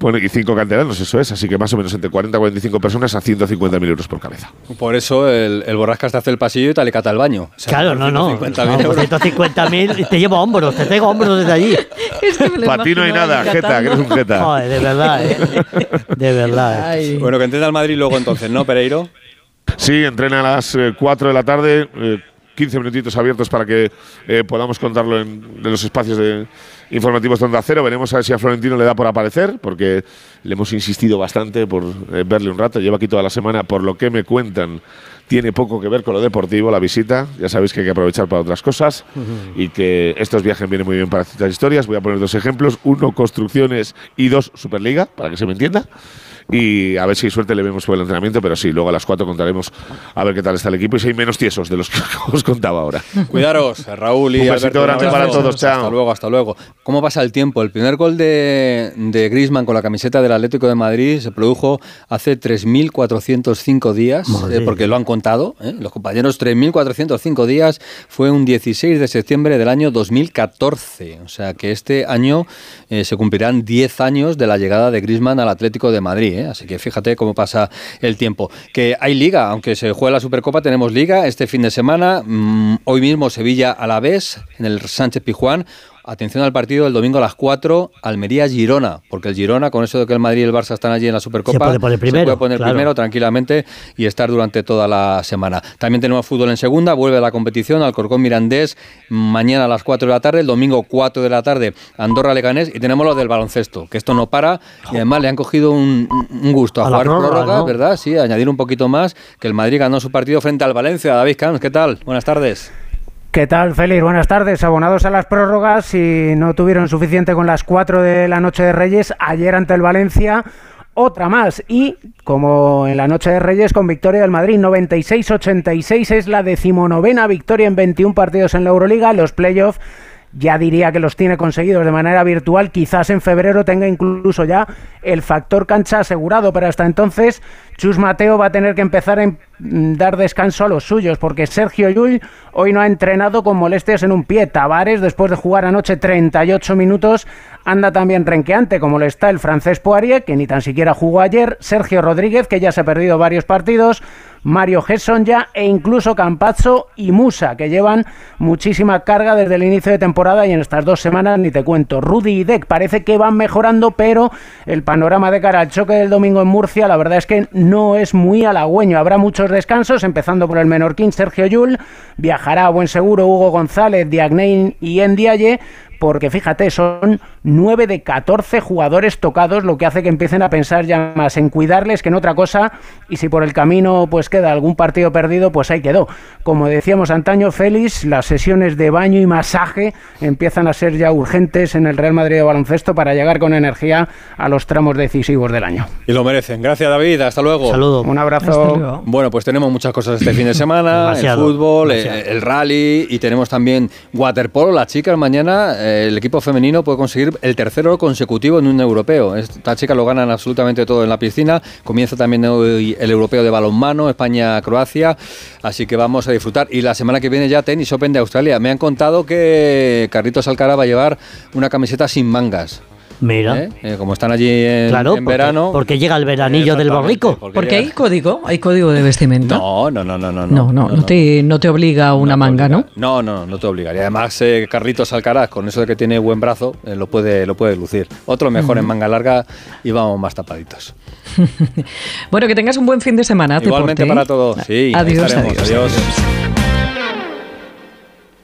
bueno, y cinco canteranos, eso es. Así que más o menos entre 40 y 45 personas a 150.000 euros por cabeza. Por eso el, el Borrascas te hace el pasillo y te le cata el baño. O sea, Claro, no, no. 150.000 No, por euros. 150.000 te llevo hombros, te traigo hombros desde allí. Para ti no hay nada, Jeta, que eres un Jeta. Joder, de verdad, ¿eh? De verdad. ¿eh? Bueno, que entrena el Madrid luego entonces, ¿no, Pereiro? Sí, entrena a las eh, 4 de la tarde, eh, 15 minutitos abiertos para que eh, podamos contarlo en, en los espacios de informativos de Onda Cero. Veremos a ver si a Florentino le da por aparecer, porque le hemos insistido bastante por eh, verle un rato. Lleva aquí toda la semana, por lo que me cuentan, tiene poco que ver con lo deportivo, la visita. Ya sabéis que hay que aprovechar para otras cosas y que estos viajes vienen muy bien para ciertas historias. Voy a poner dos ejemplos. Uno, construcciones y dos, Superliga, para que se me entienda. Y a ver si hay suerte le vemos por el entrenamiento, pero sí, luego a las 4 contaremos a ver qué tal está el equipo y si hay menos tiesos de los que os contaba ahora. Cuidaros, Raúl y Un Alberto. besito grande para todos, chao. Hasta luego, hasta luego. ¿Cómo pasa el tiempo? El primer gol de, de Griezmann con la camiseta del Atlético de Madrid se produjo hace 3.405 días, eh, porque lo han contado, ¿eh? los compañeros, 3.405 días, fue un 16 de septiembre del año 2014. O sea que este año eh, se cumplirán 10 años de la llegada de Griezmann al Atlético de Madrid. ¿Eh? Así que fíjate cómo pasa el tiempo. Que hay liga, aunque se juegue la Supercopa, tenemos liga este fin de semana. Mm, hoy mismo Sevilla a la vez, en el Sánchez Pijuán. Atención al partido del domingo a las 4, Almería-Girona, porque el Girona, con eso de que el Madrid y el Barça están allí en la Supercopa, Se puede poner primero, puede poner claro. primero tranquilamente y estar durante toda la semana. También tenemos fútbol en segunda, vuelve la competición, Alcorcón Mirandés, mañana a las 4 de la tarde, el domingo 4 de la tarde, Andorra Leganés, y tenemos lo del baloncesto, que esto no para, y además le han cogido un, un gusto a, A la jugar prórroga, prórroga, ¿no? ¿verdad? Sí, añadir un poquito más, que el Madrid ganó su partido frente al Valencia. David Camps, ¿qué tal? Buenas tardes. ¿Qué tal, Félix? Buenas tardes. Abonados a las prórrogas y no tuvieron suficiente con las 4 de la noche de Reyes, ayer ante el Valencia, otra más. Y como en la noche de Reyes, con victoria del Madrid, 96-86 es la decimonovena victoria en 21 partidos en la Euroliga. Los playoffs ya diría que los tiene conseguidos de manera virtual. Quizás en febrero tenga incluso ya el factor cancha asegurado, pero hasta entonces Chus Mateo va a tener que empezar a em- dar descanso a los suyos, porque Sergio Llull hoy no ha entrenado con molestias en un pie. Tavares, después de jugar anoche 38 minutos, anda también renqueante, como lo está el francés Poirier, que ni tan siquiera jugó ayer, Sergio Rodríguez, que ya se ha perdido varios partidos, Mario Gesson ya e incluso Campazzo y Musa, que llevan muchísima carga desde el inicio de temporada y en estas dos semanas ni te cuento. Rudy y Deck parece que van mejorando, pero el panorama de cara al choque del domingo en Murcia, la verdad es que no es muy halagüeño. Habrá muchos descansos, empezando por el menorquín Sergio Yul, viajará a buen seguro Hugo González, Diagnein y Endiaye, porque fíjate, son 9 de 14 jugadores tocados, lo que hace que empiecen a pensar ya más en cuidarles que en otra cosa, y si por el camino pues queda algún partido perdido, pues ahí quedó. Como decíamos antaño, Félix, las sesiones de baño y masaje empiezan a ser ya urgentes en el Real Madrid de baloncesto para llegar con energía a los tramos decisivos del año. Y lo merecen. Gracias, David. Hasta luego. Saludo. Un abrazo. Bueno, pues tenemos muchas cosas este fin de semana, el fútbol, demasiado. el rally y tenemos también waterpolo. Las chicas mañana, eh, el equipo femenino puede conseguir el tercer oro consecutivo en un europeo. Estas chicas lo ganan absolutamente todo en la piscina. Comienza también hoy el europeo de balonmano, España-Croacia. Así que vamos a disfrutar. Y la semana que viene ya tenis Open de Australia. Me han contado que Carlitos Alcaraz va a llevar una camiseta sin mangas. Mira. ¿Eh? Eh, como están allí en, Claro, en porque- verano. porque llega el veranillo del borrico. Porque hay código, hay código de vestimenta. No, no, no, no, no. No, no, no, te, no te obliga a una manga, ¿no? No, no, no te obligaría. Además, eh, Carlitos Alcaraz, con eso de que tiene buen brazo, eh, lo, puede, lo puede lucir. Otro mejor en manga larga y vamos más tapaditos. Bueno, que tengas un buen fin de semana. Igualmente deporte, para ¿eh? todos. Sí, Adiós, estaremos. adiós.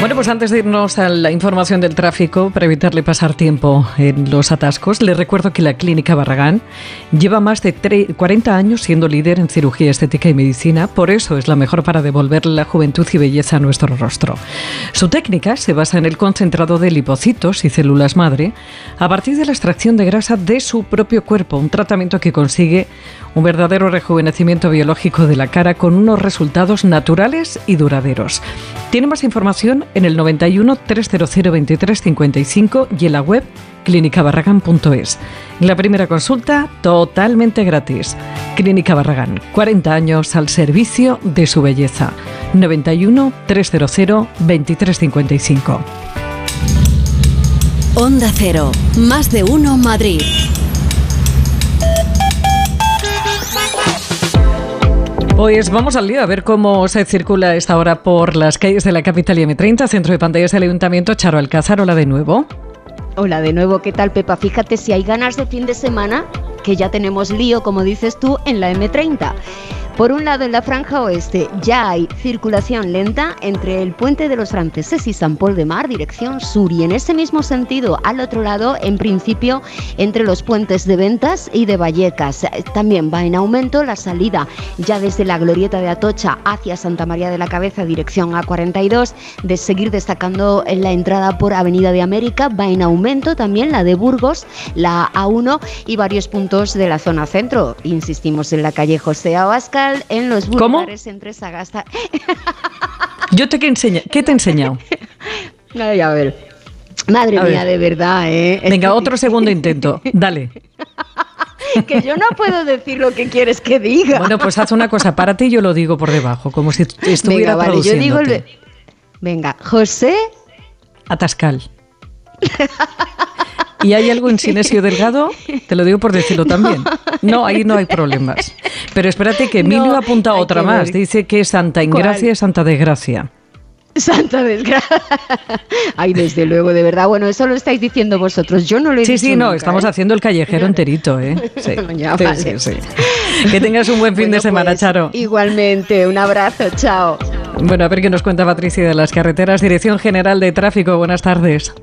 Bueno, pues antes de irnos a la información del tráfico, para evitarle pasar tiempo en los atascos, les recuerdo que la Clínica Barragán lleva más de tre- 40 años siendo líder en cirugía estética y medicina, por eso es la mejor para devolverle la juventud y belleza a nuestro rostro. Su técnica se basa en el concentrado de lipocitos y células madre a partir de la extracción de grasa de su propio cuerpo, un tratamiento que consigue un verdadero rejuvenecimiento biológico de la cara con unos resultados naturales y duraderos. Tiene más información en el 91 300 23 55 y en la web clínicabarragán.es. La primera consulta totalmente gratis. Clínica Barragán, 40 años al servicio de su belleza. 91 300 23 55. Onda Cero, más de uno Madrid. Pues vamos al lío a ver cómo se circula esta hora por las calles de la capital y M30, centro de pantallas del Ayuntamiento. Charo Alcázar, hola de nuevo. Hola de nuevo, ¿qué tal Pepa? Fíjate si hay ganas de fin de semana, que ya tenemos lío, como dices tú, en la M30. Por un lado, en la franja oeste ya hay circulación lenta entre el puente de los franceses y San Paul de Mar, dirección sur, y en ese mismo sentido, al otro lado, en principio, entre los puentes de Ventas y de Vallecas. También va en aumento la salida ya desde la glorieta de Atocha hacia Santa María de la Cabeza, dirección A42, de seguir destacando en la entrada por Avenida de América, va en aumento también la de Burgos, la A1 y varios puntos de la zona centro. Insistimos en la calle José Abascal, en los bulevares entre Sagasta. Yo te que enseña, ¿qué te he enseñado? Ay, a ver. Madre A mía, ver. de verdad, ¿eh? Venga, otro segundo intento. Dale. que yo no puedo decir lo que quieres que diga. Bueno, pues haz una cosa, párate y yo lo digo por debajo, como si estuviera Venga, vale, yo digo el... produciéndote. Venga, José Atascal. ¿Y hay algo en Sinesio Delgado? Te lo digo por decirlo también. No, ahí no hay problemas. Pero espérate que Emilio No, apunta otra más. ver. Dice que Santa. Ingracia es Santa Desgracia. Santa desgracia. Ay, desde luego, de verdad. Bueno, eso lo estáis diciendo vosotros. Yo no lo he Sí, dicho sí, no, nunca, estamos ¿eh? haciendo el callejero enterito, ¿eh? Sí, Ya, sí, vale. sí, sí. Que tengas un buen fin de Bueno, semana, pues, Charo. Igualmente, un abrazo, chao. Bueno, a ver qué nos cuenta Patricia de las carreteras. Dirección General de Tráfico, buenas tardes.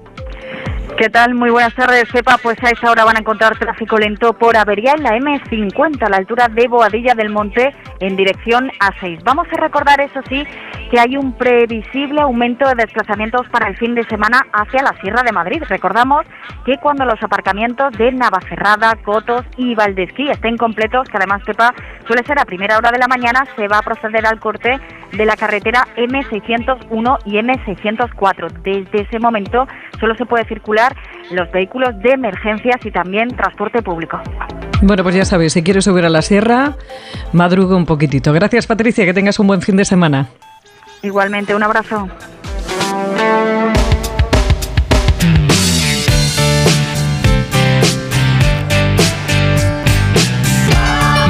¿Qué tal? Muy buenas tardes, Sepa. Pues a esa hora van a encontrar tráfico lento por avería en la M50 a la altura de Boadilla del Monte en dirección A6. Vamos a recordar, eso sí, que hay un previsible aumento de desplazamientos para el fin de semana hacia la Sierra de Madrid. Recordamos que cuando los aparcamientos de Navacerrada, Cotos y Valdesquí estén completos, que además, Sepa, suele ser a primera hora de la mañana, se va a proceder al corte de la carretera M601 y M604. Desde ese momento solo se puede circular los vehículos de emergencias y también transporte público. Bueno, pues ya sabéis, si quieres subir a la sierra, madruga un poquitito. Gracias, Patricia, que tengas un buen fin de semana. Igualmente, un abrazo.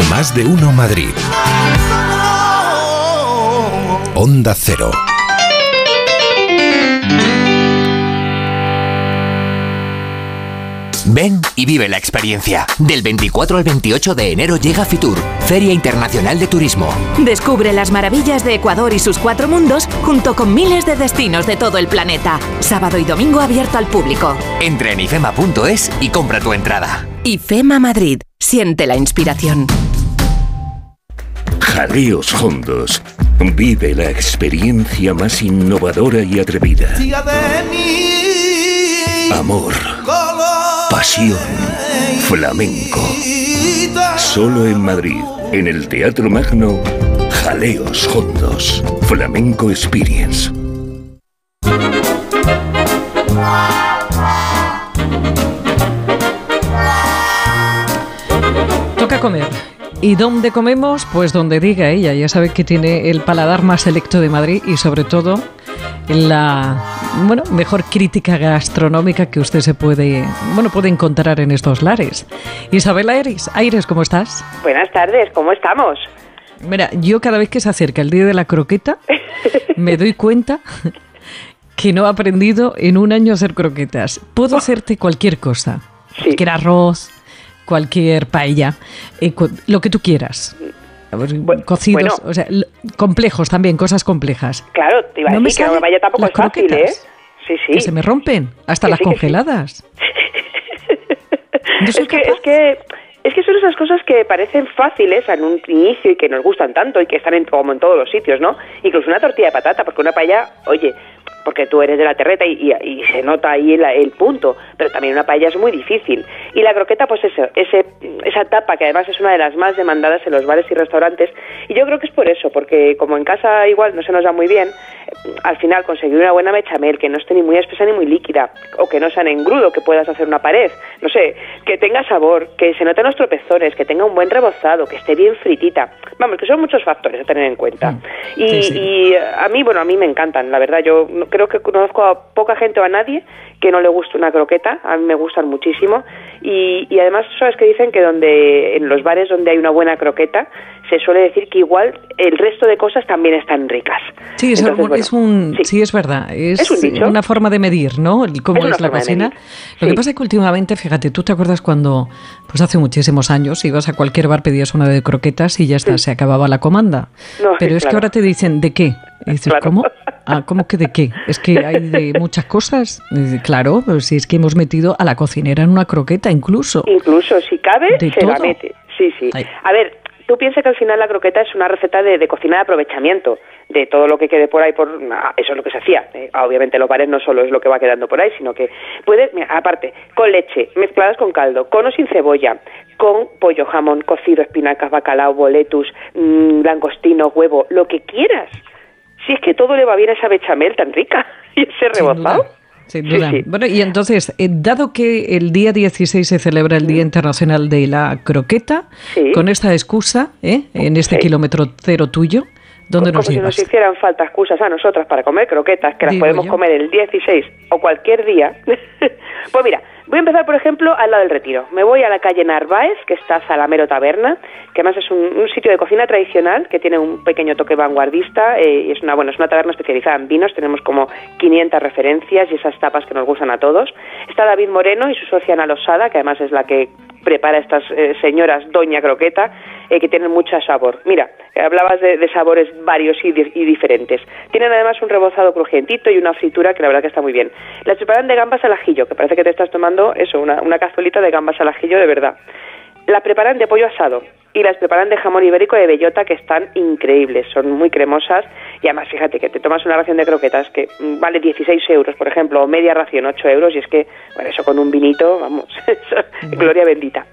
Más de uno Madrid. Onda Cero. Ven y vive la experiencia. Del 24 al 28 de enero llega Fitur, Feria Internacional de Turismo. Descubre las maravillas de Ecuador y sus cuatro mundos junto con miles de destinos de todo el planeta. Sábado y domingo abierto al público. Entra en ifema.es y compra tu entrada. IFEMA Madrid. Siente la inspiración. Jaleos Hondos. Vive la experiencia más innovadora y atrevida. Amor. Pasión. Flamenco. Solo en Madrid, en el Teatro Magno, Jaleos Hondos. Flamenco Experience. Toca comer. ¿Y dónde comemos? Pues donde diga ella. Ya sabe que tiene el paladar más selecto de Madrid y sobre todo la bueno, mejor crítica gastronómica que usted se puede, bueno, puede encontrar en estos lares. Isabel Aires, Aires, ¿cómo estás? Buenas tardes, ¿cómo estamos? Mira, yo cada vez que se acerca el día de la croqueta, me doy cuenta que no he aprendido en un año a hacer croquetas. Puedo hacerte cualquier cosa, cualquier arroz, cualquier paella, eh, cu- lo que tú quieras. Cocidos, bueno. o sea, complejos también, cosas complejas. Claro, te iba a No decir que una paella tampoco es fácil, ¿eh? Sí, sí. Que se me rompen, hasta Que las sí, congeladas. es, que, es que es que son esas cosas que parecen fáciles en un inicio y que nos gustan tanto y que están en, como en todos los sitios, ¿no? Incluso una tortilla de patata, porque una paella, oye, porque tú eres de la terreta y, y- y se nota ahí el, el punto, pero también una paella es muy difícil. Y la croqueta, pues eso, ese, esa tapa que además es una de las más demandadas en los bares y restaurantes, y yo creo que es por eso, porque como en casa igual no se nos da muy bien, eh, al final conseguir una buena bechamel que no esté ni muy espesa ni muy líquida, o que no sea en engrudo, que puedas hacer una pared, no sé, que tenga sabor, que se noten los tropezones, que tenga un buen rebozado, que esté bien fritita. Vamos, que son muchos factores a tener en cuenta. Y, Sí, sí. y a mí, bueno, a mí me encantan, la verdad. Yo creo que conozco a poca gente o a nadie que no le guste una croqueta. A mí me gustan muchísimo. Y, y además, sabes que dicen que donde en los bares donde hay una buena croqueta, se suele decir que igual el resto de cosas también están ricas. Sí, es, Entonces, algo- bueno, es un, sí. es verdad. Es, Es un dicho. una forma de medir, ¿no? El cómo Es la cocina. Lo que pasa es que últimamente, fíjate, tú te acuerdas cuando, pues hace muchísimos años, ibas a cualquier bar, pedías una de croquetas y ya está, se acababa la comanda. No, Pero es que ahora te dicen, ¿de qué? Y dices, ¿cómo? Ah, ¿cómo que de qué? Es que hay de muchas cosas. Claro, si es que hemos metido a la cocinera en una croqueta incluso. Incluso si cabe, De se la mete. Sí, sí. Ay. A ver, tú piensas que al final la croqueta es una receta de, de cocina de aprovechamiento de todo lo que quede por ahí, por ah, eso es lo que se hacía. Eh, obviamente los bares no solo es lo que va quedando por ahí, sino que puedes, mira, aparte, con leche, mezcladas con caldo, con o sin cebolla, con pollo, jamón, cocido, espinacas, bacalao, boletus, mm, langostinos, huevo, lo que quieras. Si es que todo le va bien a esa bechamel tan rica y ese rebozado. Sin duda. Bueno, y entonces, eh, dado que el día 16 se celebra el Día Internacional de la Croqueta, con esta excusa, ¿eh? en este kilómetro cero tuyo, ¿dónde Como nos si llevas? nos hicieran falta excusas a nosotras para comer croquetas, que las Digo podemos yo. comer el 16 o cualquier día. pues mira, voy a empezar, por ejemplo, al lado del Retiro. Me voy a la calle Narváez, que está Zalamero Taberna, que además es un, un sitio de cocina tradicional que tiene un pequeño toque vanguardista eh, y es una, bueno, es una taberna especializada en vinos. Tenemos como 500 referencias y esas tapas que nos gustan a todos. Está David Moreno y su socia Ana Losada, que además es la que prepara estas eh, señoras Doña Croqueta, eh, que tienen mucho sabor. Mira, eh, hablabas de, de sabores varios y, di- y diferentes. Tienen además un rebozado crujientito y una fritura que la verdad que está muy bien. Las preparan de gambas al ajillo, que parece que te estás tomando eso, una, una cazuelita de gambas al ajillo de verdad. Las preparan de pollo asado y las preparan de jamón ibérico de bellota que están increíbles, son muy cremosas y además fíjate que te tomas una ración de croquetas que vale 16 euros, por ejemplo, o media ración 8 euros y es que, bueno, eso con un vinito, vamos, eso, gloria bendita.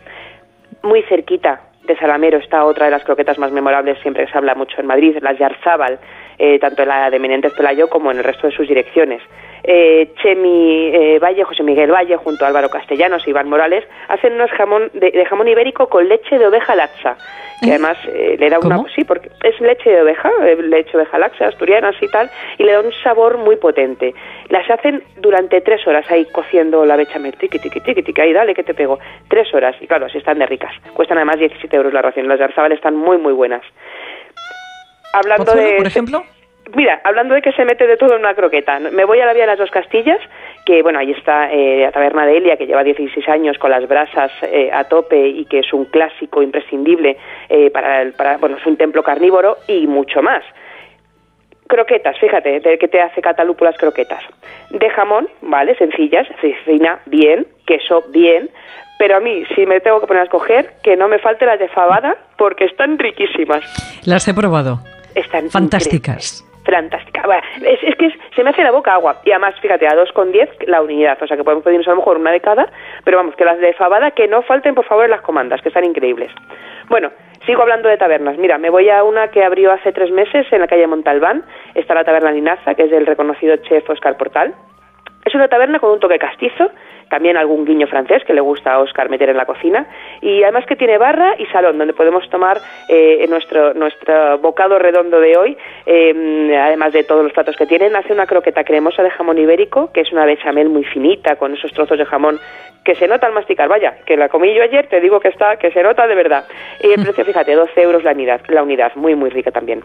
Muy cerquita de Salamero está otra de las croquetas más memorables, siempre se habla mucho en Madrid, las Yarzábal, eh, tanto en la de Menéndez Pelayo como en el resto de sus direcciones. Eh, Chemi eh, Valle, José Miguel Valle, junto a Álvaro Castellanos y Iván Morales, hacen unos jamón de, de jamón ibérico con leche de oveja laxa, que además eh, le da una... Sí, porque es leche de oveja, leche de oveja laxa, asturianas y tal, y le da un sabor muy potente. Las hacen durante tres horas ahí cociendo la bechamel, tiqui, tiqui, tiqui, tiqui, ahí dale que te pego. Tres horas, y claro, así están de ricas. Cuestan además 17 euros la ración. Las Garzabal están muy, muy buenas. Hablando ¿Pozuelo, de... por ejemplo? Mira, hablando de que se mete de todo en una croqueta, me voy a la Vía de las Dos Castillas, que bueno, ahí está eh, la taberna de Elia, que lleva 16 años con las brasas eh, a tope y que es un clásico imprescindible eh, para, el- para, bueno, es un templo carnívoro y mucho más. Croquetas, fíjate, de que te hace Catalúpulas croquetas. De jamón, ¿vale? Sencillas, cecina, bien, queso, bien. Pero a mí, si me tengo que poner a escoger, que no me falte las de fabada, porque están riquísimas. Las he probado. Están Fantásticas. Fantástica. Bueno, es, es que se me hace la boca agua. Y además, fíjate, a 2,10 la unidad. O sea que podemos pedirnos a lo mejor una de cada. Pero vamos, que las de fabada que no falten, por favor, en las comandas, que están increíbles. Bueno, sigo hablando de tabernas. Mira, me voy a una que abrió hace tres meses en la calle Montalbán. Está la taberna Linaza, que es del reconocido chef Oscar Portal. Es una taberna con un toque castizo, también algún guiño francés que le gusta a Oscar meter en la cocina, y además que tiene barra y salón donde podemos tomar eh, nuestro, nuestro bocado redondo de hoy, eh, además de todos los platos que tienen. Hace una croqueta cremosa de jamón ibérico, que es una bechamel muy finita, con esos trozos de jamón que se nota al masticar. Vaya, que la comí yo ayer, te digo que está, que se nota de verdad. Y el precio, fíjate, 12 euros la unidad, la unidad, muy, muy rica también.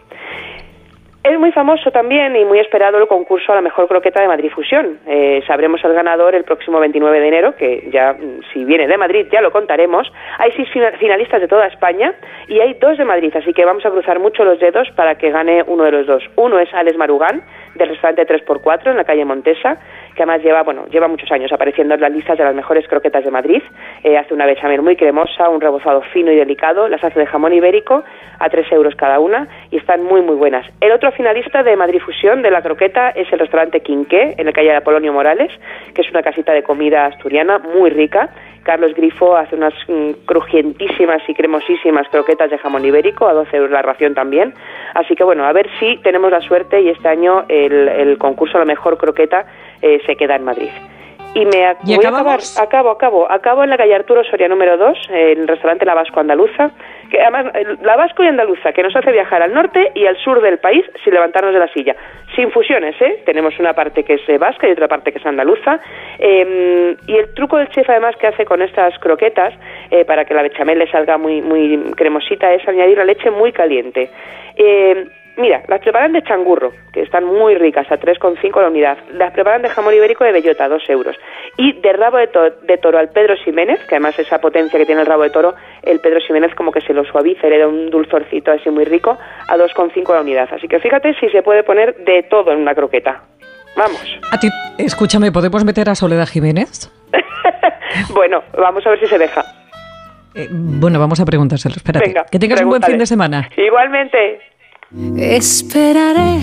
Es muy famoso también y muy esperado el concurso a la mejor croqueta de Madrid Fusión. Eh, sabremos el ganador el próximo 29 de enero, que ya, mm, si viene de Madrid, ya lo contaremos. Hay seis fina- finalistas de toda España y hay dos de Madrid, así que vamos a cruzar mucho los dedos para que gane uno de los dos. Uno es Alex Marugán, del restaurante 3x4 en la calle Montesa, que además lleva, bueno, lleva muchos años apareciendo en las listas de las mejores croquetas de Madrid. Eh, hace una bechamel muy cremosa, un rebozado fino y delicado, las hace de jamón ibérico a 3 euros cada una y están muy, muy buenas. El otro finalista de Madrid Fusión de la croqueta es el restaurante Quinqué, en la calle de Apolonio Morales, que es una casita de comida asturiana muy rica. Carlos Grifo hace unas mm, crujientísimas y cremosísimas croquetas de jamón ibérico, a 12 euros la ración también. Así que bueno, a ver si tenemos la suerte y este año el, el concurso la mejor croqueta eh, se queda en Madrid. Y me ac- ¿Y voy a acabar, acabo, acabo, acabo en la calle Arturo Soria número 2, en el restaurante La Vasco Andaluza, que además eh, La Vasco y Andaluza, que nos hace viajar al norte y al sur del país sin levantarnos de la silla. Sin fusiones, ¿eh? Tenemos una parte que es eh, vasca y otra parte que es andaluza. Eh, y el truco del chef además que hace con estas croquetas, eh, para que la bechamel le salga muy, muy cremosita, es añadir la leche muy caliente. Eh, Mira, las preparan de changurro, que están muy ricas, a 3,5 la unidad. Las preparan de jamón ibérico de bellota, 2 euros. Y de rabo de, to- de toro al Pedro Ximénez, que además esa potencia que tiene el rabo de toro, el Pedro Ximénez como que se lo suaviza, le da un dulzorcito así muy rico, a 2,5 la unidad. Así que fíjate si se puede poner de todo en una croqueta. Vamos. A ti, escúchame, ¿podemos meter a Soledad Jiménez? Bueno, vamos a ver si se deja. Eh, bueno, vamos a preguntárselo. Espérate. Venga, que tengas un buen fin de semana. Igualmente. Esperaré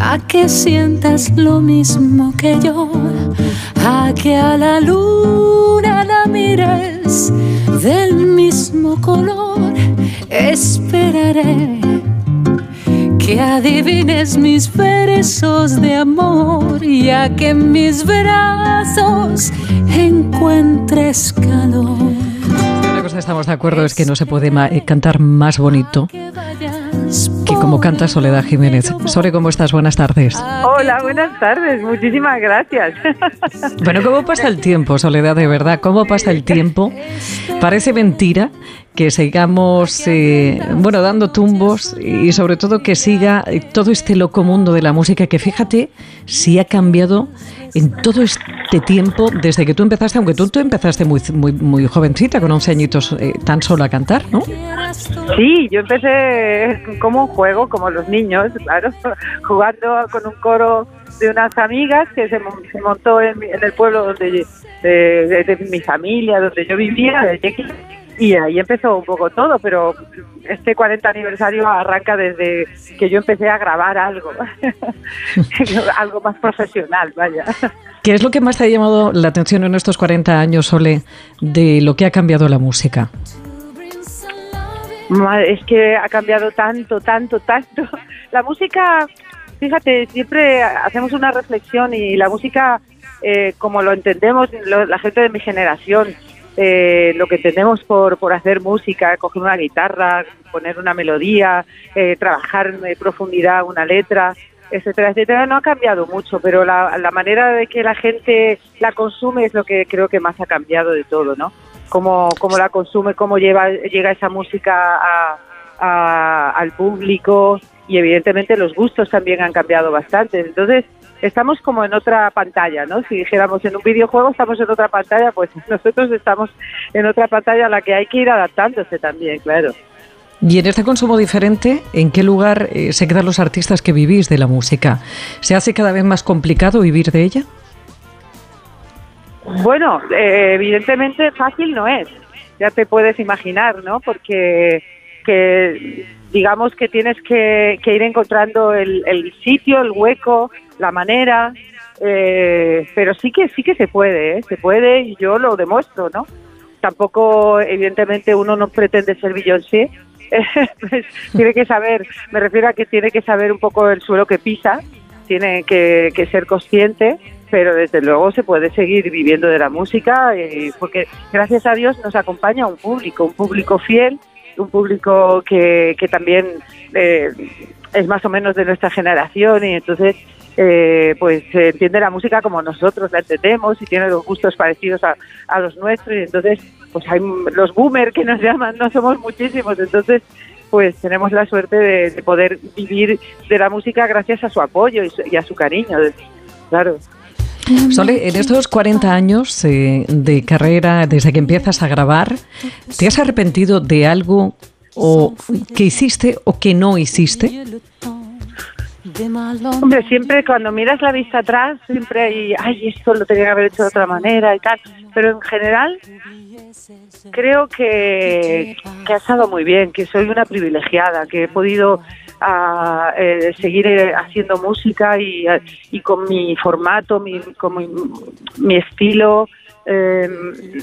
a que sientas lo mismo que yo, a que a la luna la mires del mismo color. Esperaré que adivines mis versos de amor y a que en mis brazos encuentres calor. Una cosa estamos de acuerdo es que no se puede eh, cantar más bonito que como canta Soledad Jiménez. Sole, ¿cómo estás? Buenas tardes. Hola, buenas tardes. Muchísimas gracias. Bueno, ¿cómo pasa el tiempo, Soledad, de verdad? ¿Cómo pasa el tiempo? Parece mentira que sigamos, eh, bueno, dando tumbos y sobre todo que siga todo este loco mundo de la música que fíjate si ha cambiado en todo este tiempo desde que tú empezaste, aunque tú, tú empezaste muy, muy, muy jovencita, con 11 añitos, eh, tan solo a cantar, ¿no? Sí, yo empecé como un juego, como los niños, claro, jugando con un coro de unas amigas que se, mon- se montó en, mi- en el pueblo donde de, de- de mi familia, donde yo vivía, de y ahí empezó un poco todo, pero este 40 aniversario arranca desde que yo empecé a grabar algo, algo más profesional, vaya. ¿Qué es lo que más te ha llamado la atención en estos 40 años, Sole, de lo que ha cambiado la música? Madre, es que ha cambiado tanto, tanto, tanto. La música, fíjate, siempre hacemos una reflexión y la música, eh, como lo entendemos lo- la gente de mi generación, eh, lo que entendemos por, por hacer música, coger una guitarra, poner una melodía, eh, trabajar en profundidad una letra, etcétera, etcétera, no ha cambiado mucho, pero la, la manera de que la gente la consume es lo que creo que más ha cambiado de todo, ¿no? Cómo, cómo la consume, cómo lleva, llega esa música a- al público y evidentemente los gustos también han cambiado bastante. Entonces, estamos como en otra pantalla, ¿no? Si dijéramos en un videojuego estamos en otra pantalla, pues nosotros estamos en otra pantalla a la que hay que ir adaptándose también, claro. Y en este consumo diferente, ¿en qué lugar eh, se quedan los artistas que vivís de la música? ¿Se hace cada vez más complicado vivir de ella? Bueno, eh, evidentemente fácil no es, ya te puedes imaginar, ¿no? Porque que digamos que tienes que, que ir encontrando el, el sitio, el hueco, la manera, eh, pero sí que sí que se puede, ¿eh? se puede y yo lo demuestro, ¿no? Tampoco, evidentemente, uno no pretende ser Beyoncé, pues, tiene que saber, me refiero a que tiene que saber un poco el suelo que pisa, tiene que, ser consciente, pero desde luego se puede seguir viviendo de la música, porque gracias a Dios nos acompaña un público, un público fiel, un público que, que también eh, es más o menos de nuestra generación y entonces eh, pues se entiende la música como nosotros la entendemos y tiene los gustos parecidos a, a los nuestros y entonces pues hay los boomers que nos llaman, no somos muchísimos, entonces pues tenemos la suerte de, de poder vivir de la música gracias a su apoyo y, su- y a su cariño, claro. Sole, en estos 40 años eh, de carrera, desde que empiezas a grabar, ¿te has arrepentido de algo o que hiciste o que no hiciste? Hombre, siempre cuando miras la vista atrás, siempre hay, ay, esto lo tenía que haber hecho de otra manera y tal. Pero en general, creo que, que ha estado muy bien, que soy una privilegiada, que he podido ah, eh, seguir eh, haciendo música y, y con mi formato, mi, con mi, mi estilo, eh,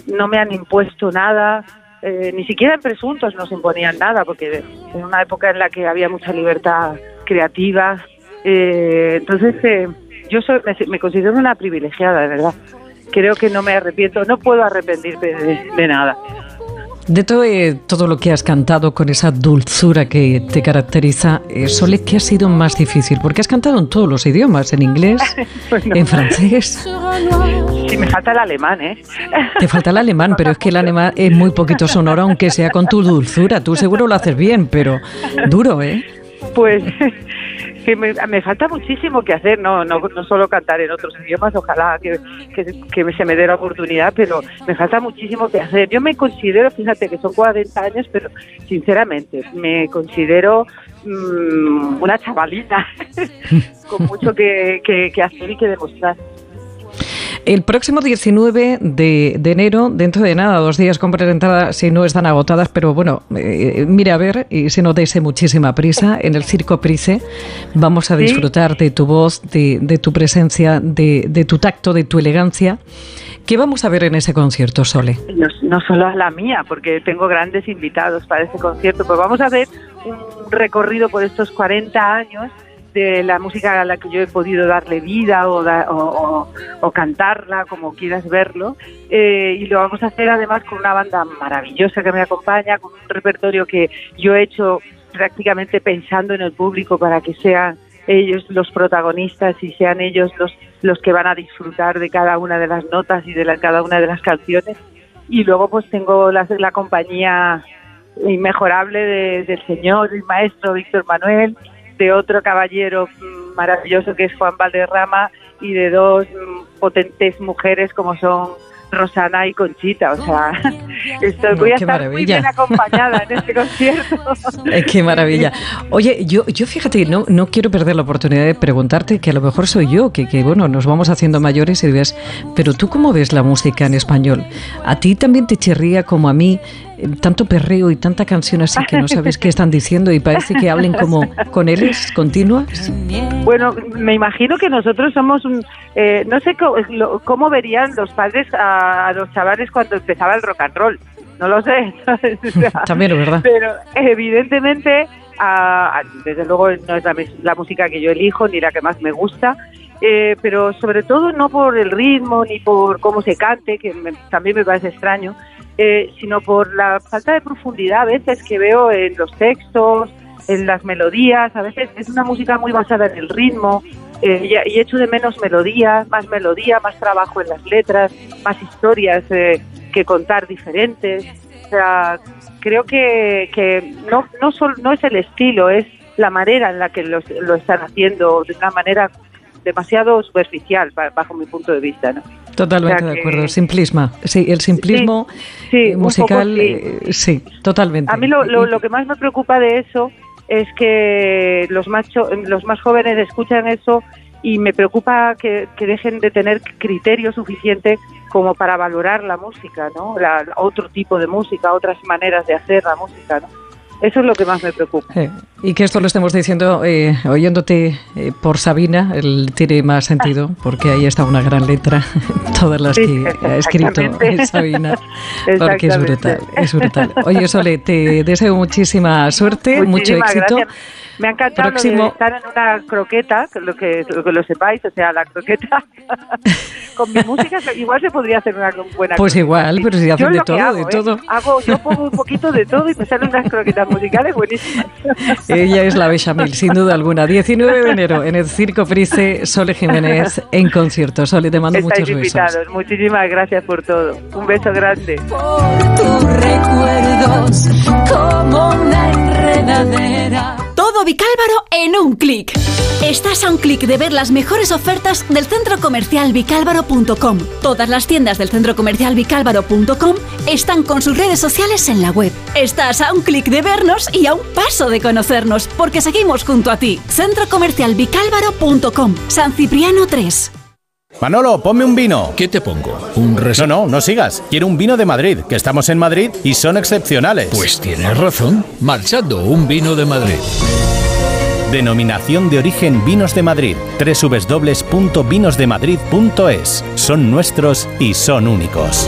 no me han impuesto nada. eh, ni siquiera en presuntos nos imponían nada, porque en una época en la que había mucha libertad creativa. Eh, entonces, eh, yo soy, me, me considero una privilegiada, de verdad. Creo que no me arrepiento, no puedo arrepentirme de, de nada. De todo, eh, todo lo que has cantado con esa dulzura que te caracteriza, eh, Sole, ¿qué ha sido más difícil? Porque has cantado en todos los idiomas, en inglés, en francés. Sí, me falta el alemán, ¿eh? Te falta el alemán, pero es que el alemán es muy poquito sonoro, aunque sea con tu dulzura. Tú seguro lo haces bien, pero duro, ¿eh? Pues que me, me falta muchísimo que hacer, no, no, no solo cantar en otros idiomas, ojalá que, que, se me dé la oportunidad, pero me falta muchísimo que hacer. Yo me considero, fíjate que son 40 años, pero sinceramente me considero mm, una chavalita con mucho que, que, que hacer y que demostrar. El próximo 19 de, de enero, dentro de nada, dos días, comprar entradas si no están agotadas, pero bueno, eh, mire a ver y si no dése muchísima prisa, en el Circo Price vamos a disfrutar de tu voz, de, de tu presencia, de, de tu tacto, de tu elegancia. ¿Qué vamos a ver en ese concierto, Sole? no, no solo a la mía, porque tengo grandes invitados para ese concierto, pues vamos a ver un recorrido por estos 40 años de la música a la que yo he podido darle vida o, cantarla, como quieras verlo. Eh, y lo vamos a hacer además con una banda maravillosa que me acompaña, con un repertorio que yo he hecho prácticamente pensando en el público para que sean ellos los protagonistas y sean ellos los, los que van a disfrutar de cada una de las notas y de la- cada una de las canciones. Y luego pues tengo la, la compañía inmejorable de- del señor, el maestro Víctor Manuel, de otro caballero maravilloso que es Juan Valderrama y de dos potentes mujeres como son Rosana y Conchita. O sea, estoy, voy a muy bien acompañada en este concierto. Eh, Qué maravilla. Oye, yo, yo fíjate, no, no quiero perder la oportunidad de preguntarte, que a lo mejor soy yo, que, que bueno, nos vamos haciendo mayores y ves, pero tú cómo ves la música en español? ¿A ti también te chirría como a mí tanto perreo y tanta canción así que no sabes qué están diciendo y parece que hablen como con L's continuas? Bueno, me imagino que nosotros somos un... eh, no sé co- lo- cómo verían los padres a, a los chavales cuando empezaba el rock and roll. No lo sé. ¿sabes? O sea, También es verdad. Pero evidentemente, a- a- desde luego no es la, la música que yo elijo ni la que más me gusta, eh, pero sobre todo no por el ritmo ni por cómo se cante, que me- también me parece extraño, eh, sino por la falta de profundidad a veces que veo en los textos, en las melodías. A veces es una música muy basada en el ritmo. eh, y, echo de menos melodías, más melodía, más trabajo en las letras, más historias eh, que contar diferentes. O sea, creo que, que no, no, no es el estilo, es la manera en la que los- lo están haciendo de una manera demasiado superficial bajo mi punto de vista. ¿no? Totalmente O sea de acuerdo. Simplisma. Sí, el simplismo sí, eh, poco musical, sí. eh, sí, totalmente. A mí lo, lo, lo que más me preocupa de eso es que los más, cho- los más jóvenes escuchan eso y me preocupa que, que dejen de tener criterio suficiente como para valorar la música, ¿no? La- otro tipo de música, otras maneras de hacer la música, ¿no? Eso es lo que más me preocupa. Eh, y que esto lo estemos diciendo eh, oyéndote eh, por Sabina, el tiene más sentido, porque ahí está una gran letra, todas las Sí, que ha escrito exactamente. Sabina, porque es brutal, es brutal. Oye, Sole, te deseo muchísima suerte, mucho Muchísimas éxito. gracias. Me ha encantado lo Próximo- de estar en una croqueta, que lo que, lo que lo sepáis, o sea, la croqueta con mi música, igual se podría hacer una buena Pues igual, pero si Yo hacen de lo que todo, hago, de ¿eh? todo. Hago, yo pongo un poquito de todo y me salen unas croquetas musicales buenísimas. Ella es la Bechamel, sin duda alguna. 19 de enero en el Circo Price, Sole Jiménez en concierto. Sole, te mando Estáis muchos besos. Muchísimas gracias por todo. Un beso grande. tus recuerdos como una enredadera. Todo Vicálvaro en un clic. Estás a un clic de ver las mejores ofertas del centro comercial vicálvaro.com. Todas las tiendas del centro comercial vicálvaro.com están con sus redes sociales en la web. Estás a un clic de vernos y a un paso de conocernos, porque seguimos junto a ti. Centro comercial vicálvaro.com. San Cipriano 3. Manolo, ponme un vino. ¿Qué te pongo? ¿Un No, no, no sigas. Quiero un vino de Madrid, que estamos en Madrid y son excepcionales. Pues tienes razón. Marchando, un vino de Madrid. Denominación de origen Vinos de Madrid. www.vinosdemadrid.es. Son nuestros y son únicos.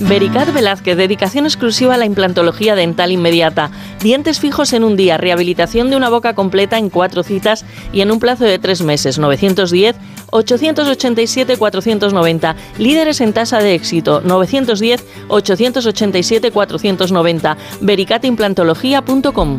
Vericat Velázquez, dedicación exclusiva a la implantología dental inmediata. Dientes fijos en un día, rehabilitación de una boca completa en cuatro citas y en un plazo de tres meses. 910-887-490. Líderes en tasa de éxito. 910-887-490. Vericatimplantología.com.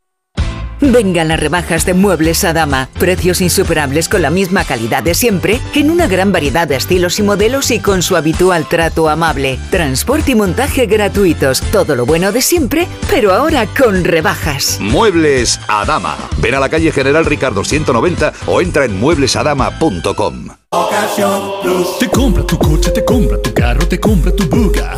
Vengan las rebajas de Muebles a Dama. Precios insuperables con la misma calidad de siempre, en una gran variedad de estilos y modelos y con su habitual trato amable. Transporte y montaje gratuitos. Todo lo bueno de siempre, pero ahora con rebajas. Muebles a Dama. Ven a la calle General Ricardo 190 o entra en mueblesadama.com. Te compra tu coche, te compra tu carro, te compra tu buga.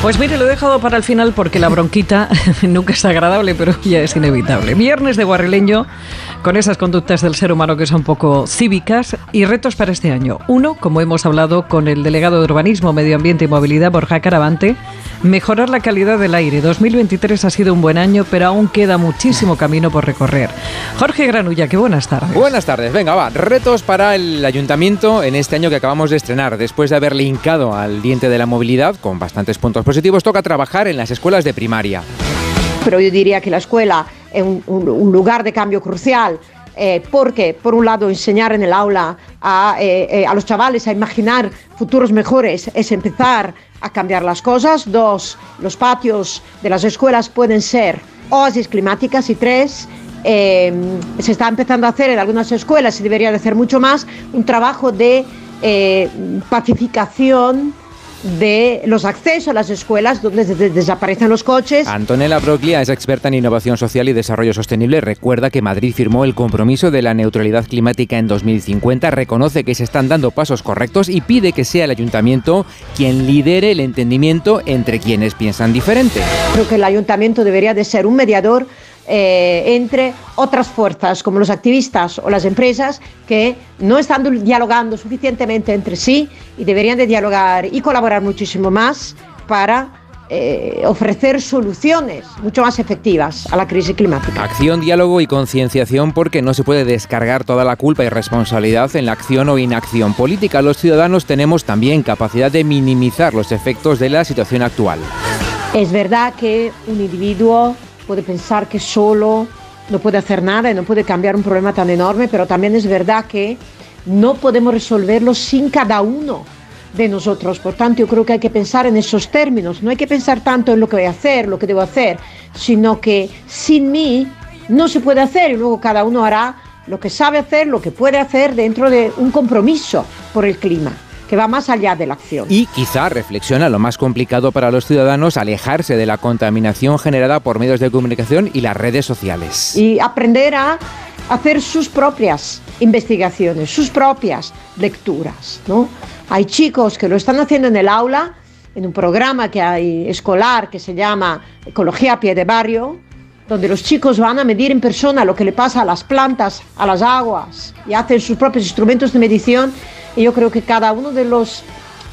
Pues mire, lo he dejado para el final porque la bronquita nunca es agradable, pero ya es inevitable. Viernes de guarrileño, con esas conductas del ser humano que son poco cívicas y retos para este año. Uno, como hemos hablado con el delegado de Urbanismo, Medio Ambiente y Movilidad, Borja Caravante, mejorar la calidad del aire. 2023 ha sido un buen año, pero aún queda muchísimo camino por recorrer. Jorge Granulla, qué buenas tardes. Buenas tardes, venga, va. Retos para el ayuntamiento en este año que acabamos de estrenar. Después de haberle hincado al diente de la movilidad, con bastantes puntos positivos, toca trabajar en las escuelas de primaria. Pero yo diría que la escuela es un, lugar de cambio crucial. eh, porque, por un lado, enseñar en el aula a, eh, eh, a los chavales a imaginar futuros mejores es empezar a cambiar las cosas. Dos, los patios de las escuelas pueden ser oasis climáticas. Y tres, se está empezando a hacer en algunas escuelas y debería de hacer mucho más un trabajo de pacificación de los accesos a las escuelas donde des- desaparecen los coches. Antonella Broglia es experta en innovación social y desarrollo sostenible. Recuerda que Madrid firmó el compromiso de la neutralidad climática en 2050, reconoce que se están dando pasos correctos y pide que sea el ayuntamiento quien lidere el entendimiento entre quienes piensan diferente. Creo que el ayuntamiento debería de ser un mediador eh, entre otras fuerzas como los activistas o las empresas que no están dialogando suficientemente entre sí y deberían de dialogar y colaborar muchísimo más para eh, ofrecer soluciones mucho más efectivas a la crisis climática. Acción, diálogo y concienciación porque no se puede descargar toda la culpa y responsabilidad en la acción o inacción política. Los ciudadanos tenemos también capacidad de minimizar los efectos de la situación actual. Es verdad que un individuo puede pensar que solo no puede hacer nada y no puede cambiar un problema tan enorme, pero también es verdad que no podemos resolverlo sin cada uno de nosotros. Por tanto, yo creo que hay que pensar en esos términos. No hay que pensar tanto en lo que voy a hacer, lo que debo hacer, sino que sin mí no se puede hacer y luego cada uno hará lo que sabe hacer, lo que puede hacer dentro de un compromiso por el clima, que va más allá de la acción. Y quizá reflexiona lo más complicado para los ciudadanos, alejarse de la contaminación generada por medios de comunicación y las redes sociales. y aprender a hacer sus propias investigaciones, sus propias lecturas. ¿no? Hay chicos que lo están haciendo en el aula, en un programa que hay escolar que se llama Ecología a pie de barrio, donde los chicos van a medir en persona lo que le pasa a las plantas, a las aguas, y hacen sus propios instrumentos de medición. Y yo creo que cada uno de los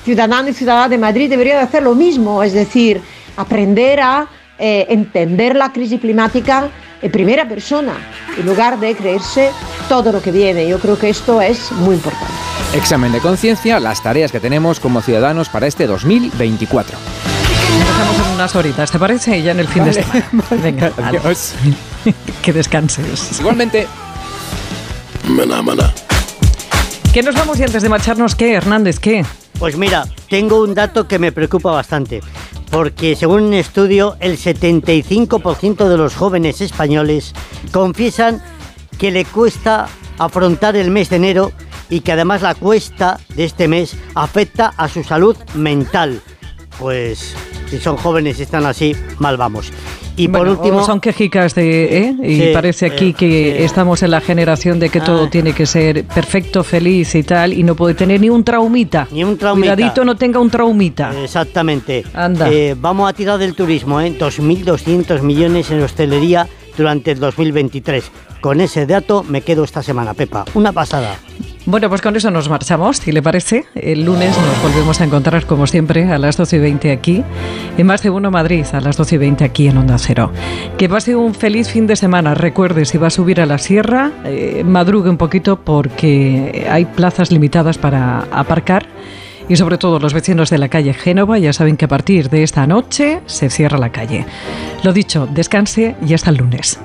ciudadanos y ciudadanas de Madrid debería de hacer lo mismo, es decir, aprender a eh, entender la crisis climática en primera persona, en lugar de creerse todo lo que viene. Yo creo que esto es muy importante. Examen de conciencia, las tareas que tenemos como ciudadanos para este 2024. Empezamos en unas horitas, ¿te parece? Ya en el fin de Vale, semana. Venga, adiós. que descanses. Igualmente. ¿Qué nos vamos y antes de marcharnos qué, Hernández? ¿Qué? Pues mira, tengo un dato que me preocupa bastante, porque según un estudio, el 75% de los jóvenes españoles confiesan que le cuesta afrontar el mes de enero y que además la cuesta de este mes afecta a su salud mental. Pues si son jóvenes y están así, mal vamos. Y por último... Son quejicas de. ¿eh? Y Sí, parece aquí eh, que sí. estamos en la generación de que todo Ah. tiene que ser perfecto, feliz y tal, y no puede tener ni un traumita. Ni un traumita. Cuidadito, no tenga un traumita. Exactamente. Anda. Eh, vamos a tirar del turismo, ¿eh? 2.200 millones en hostelería durante el 2023. Con ese dato me quedo esta semana, Pepa. Una pasada. Bueno, pues con eso nos marchamos, si le parece. El lunes nos volvemos a encontrar, como siempre, a las 12 y 20 aquí, en Más de Uno Madrid, a las 12 y 20 aquí en Onda Cero. Que pase un feliz fin de semana. Recuerde, si va a subir a la sierra, eh, madrugue un poquito porque hay plazas limitadas para aparcar. Y sobre todo los vecinos de la calle Génova ya saben que a partir de esta noche se cierra la calle. Lo dicho, descanse y hasta el lunes.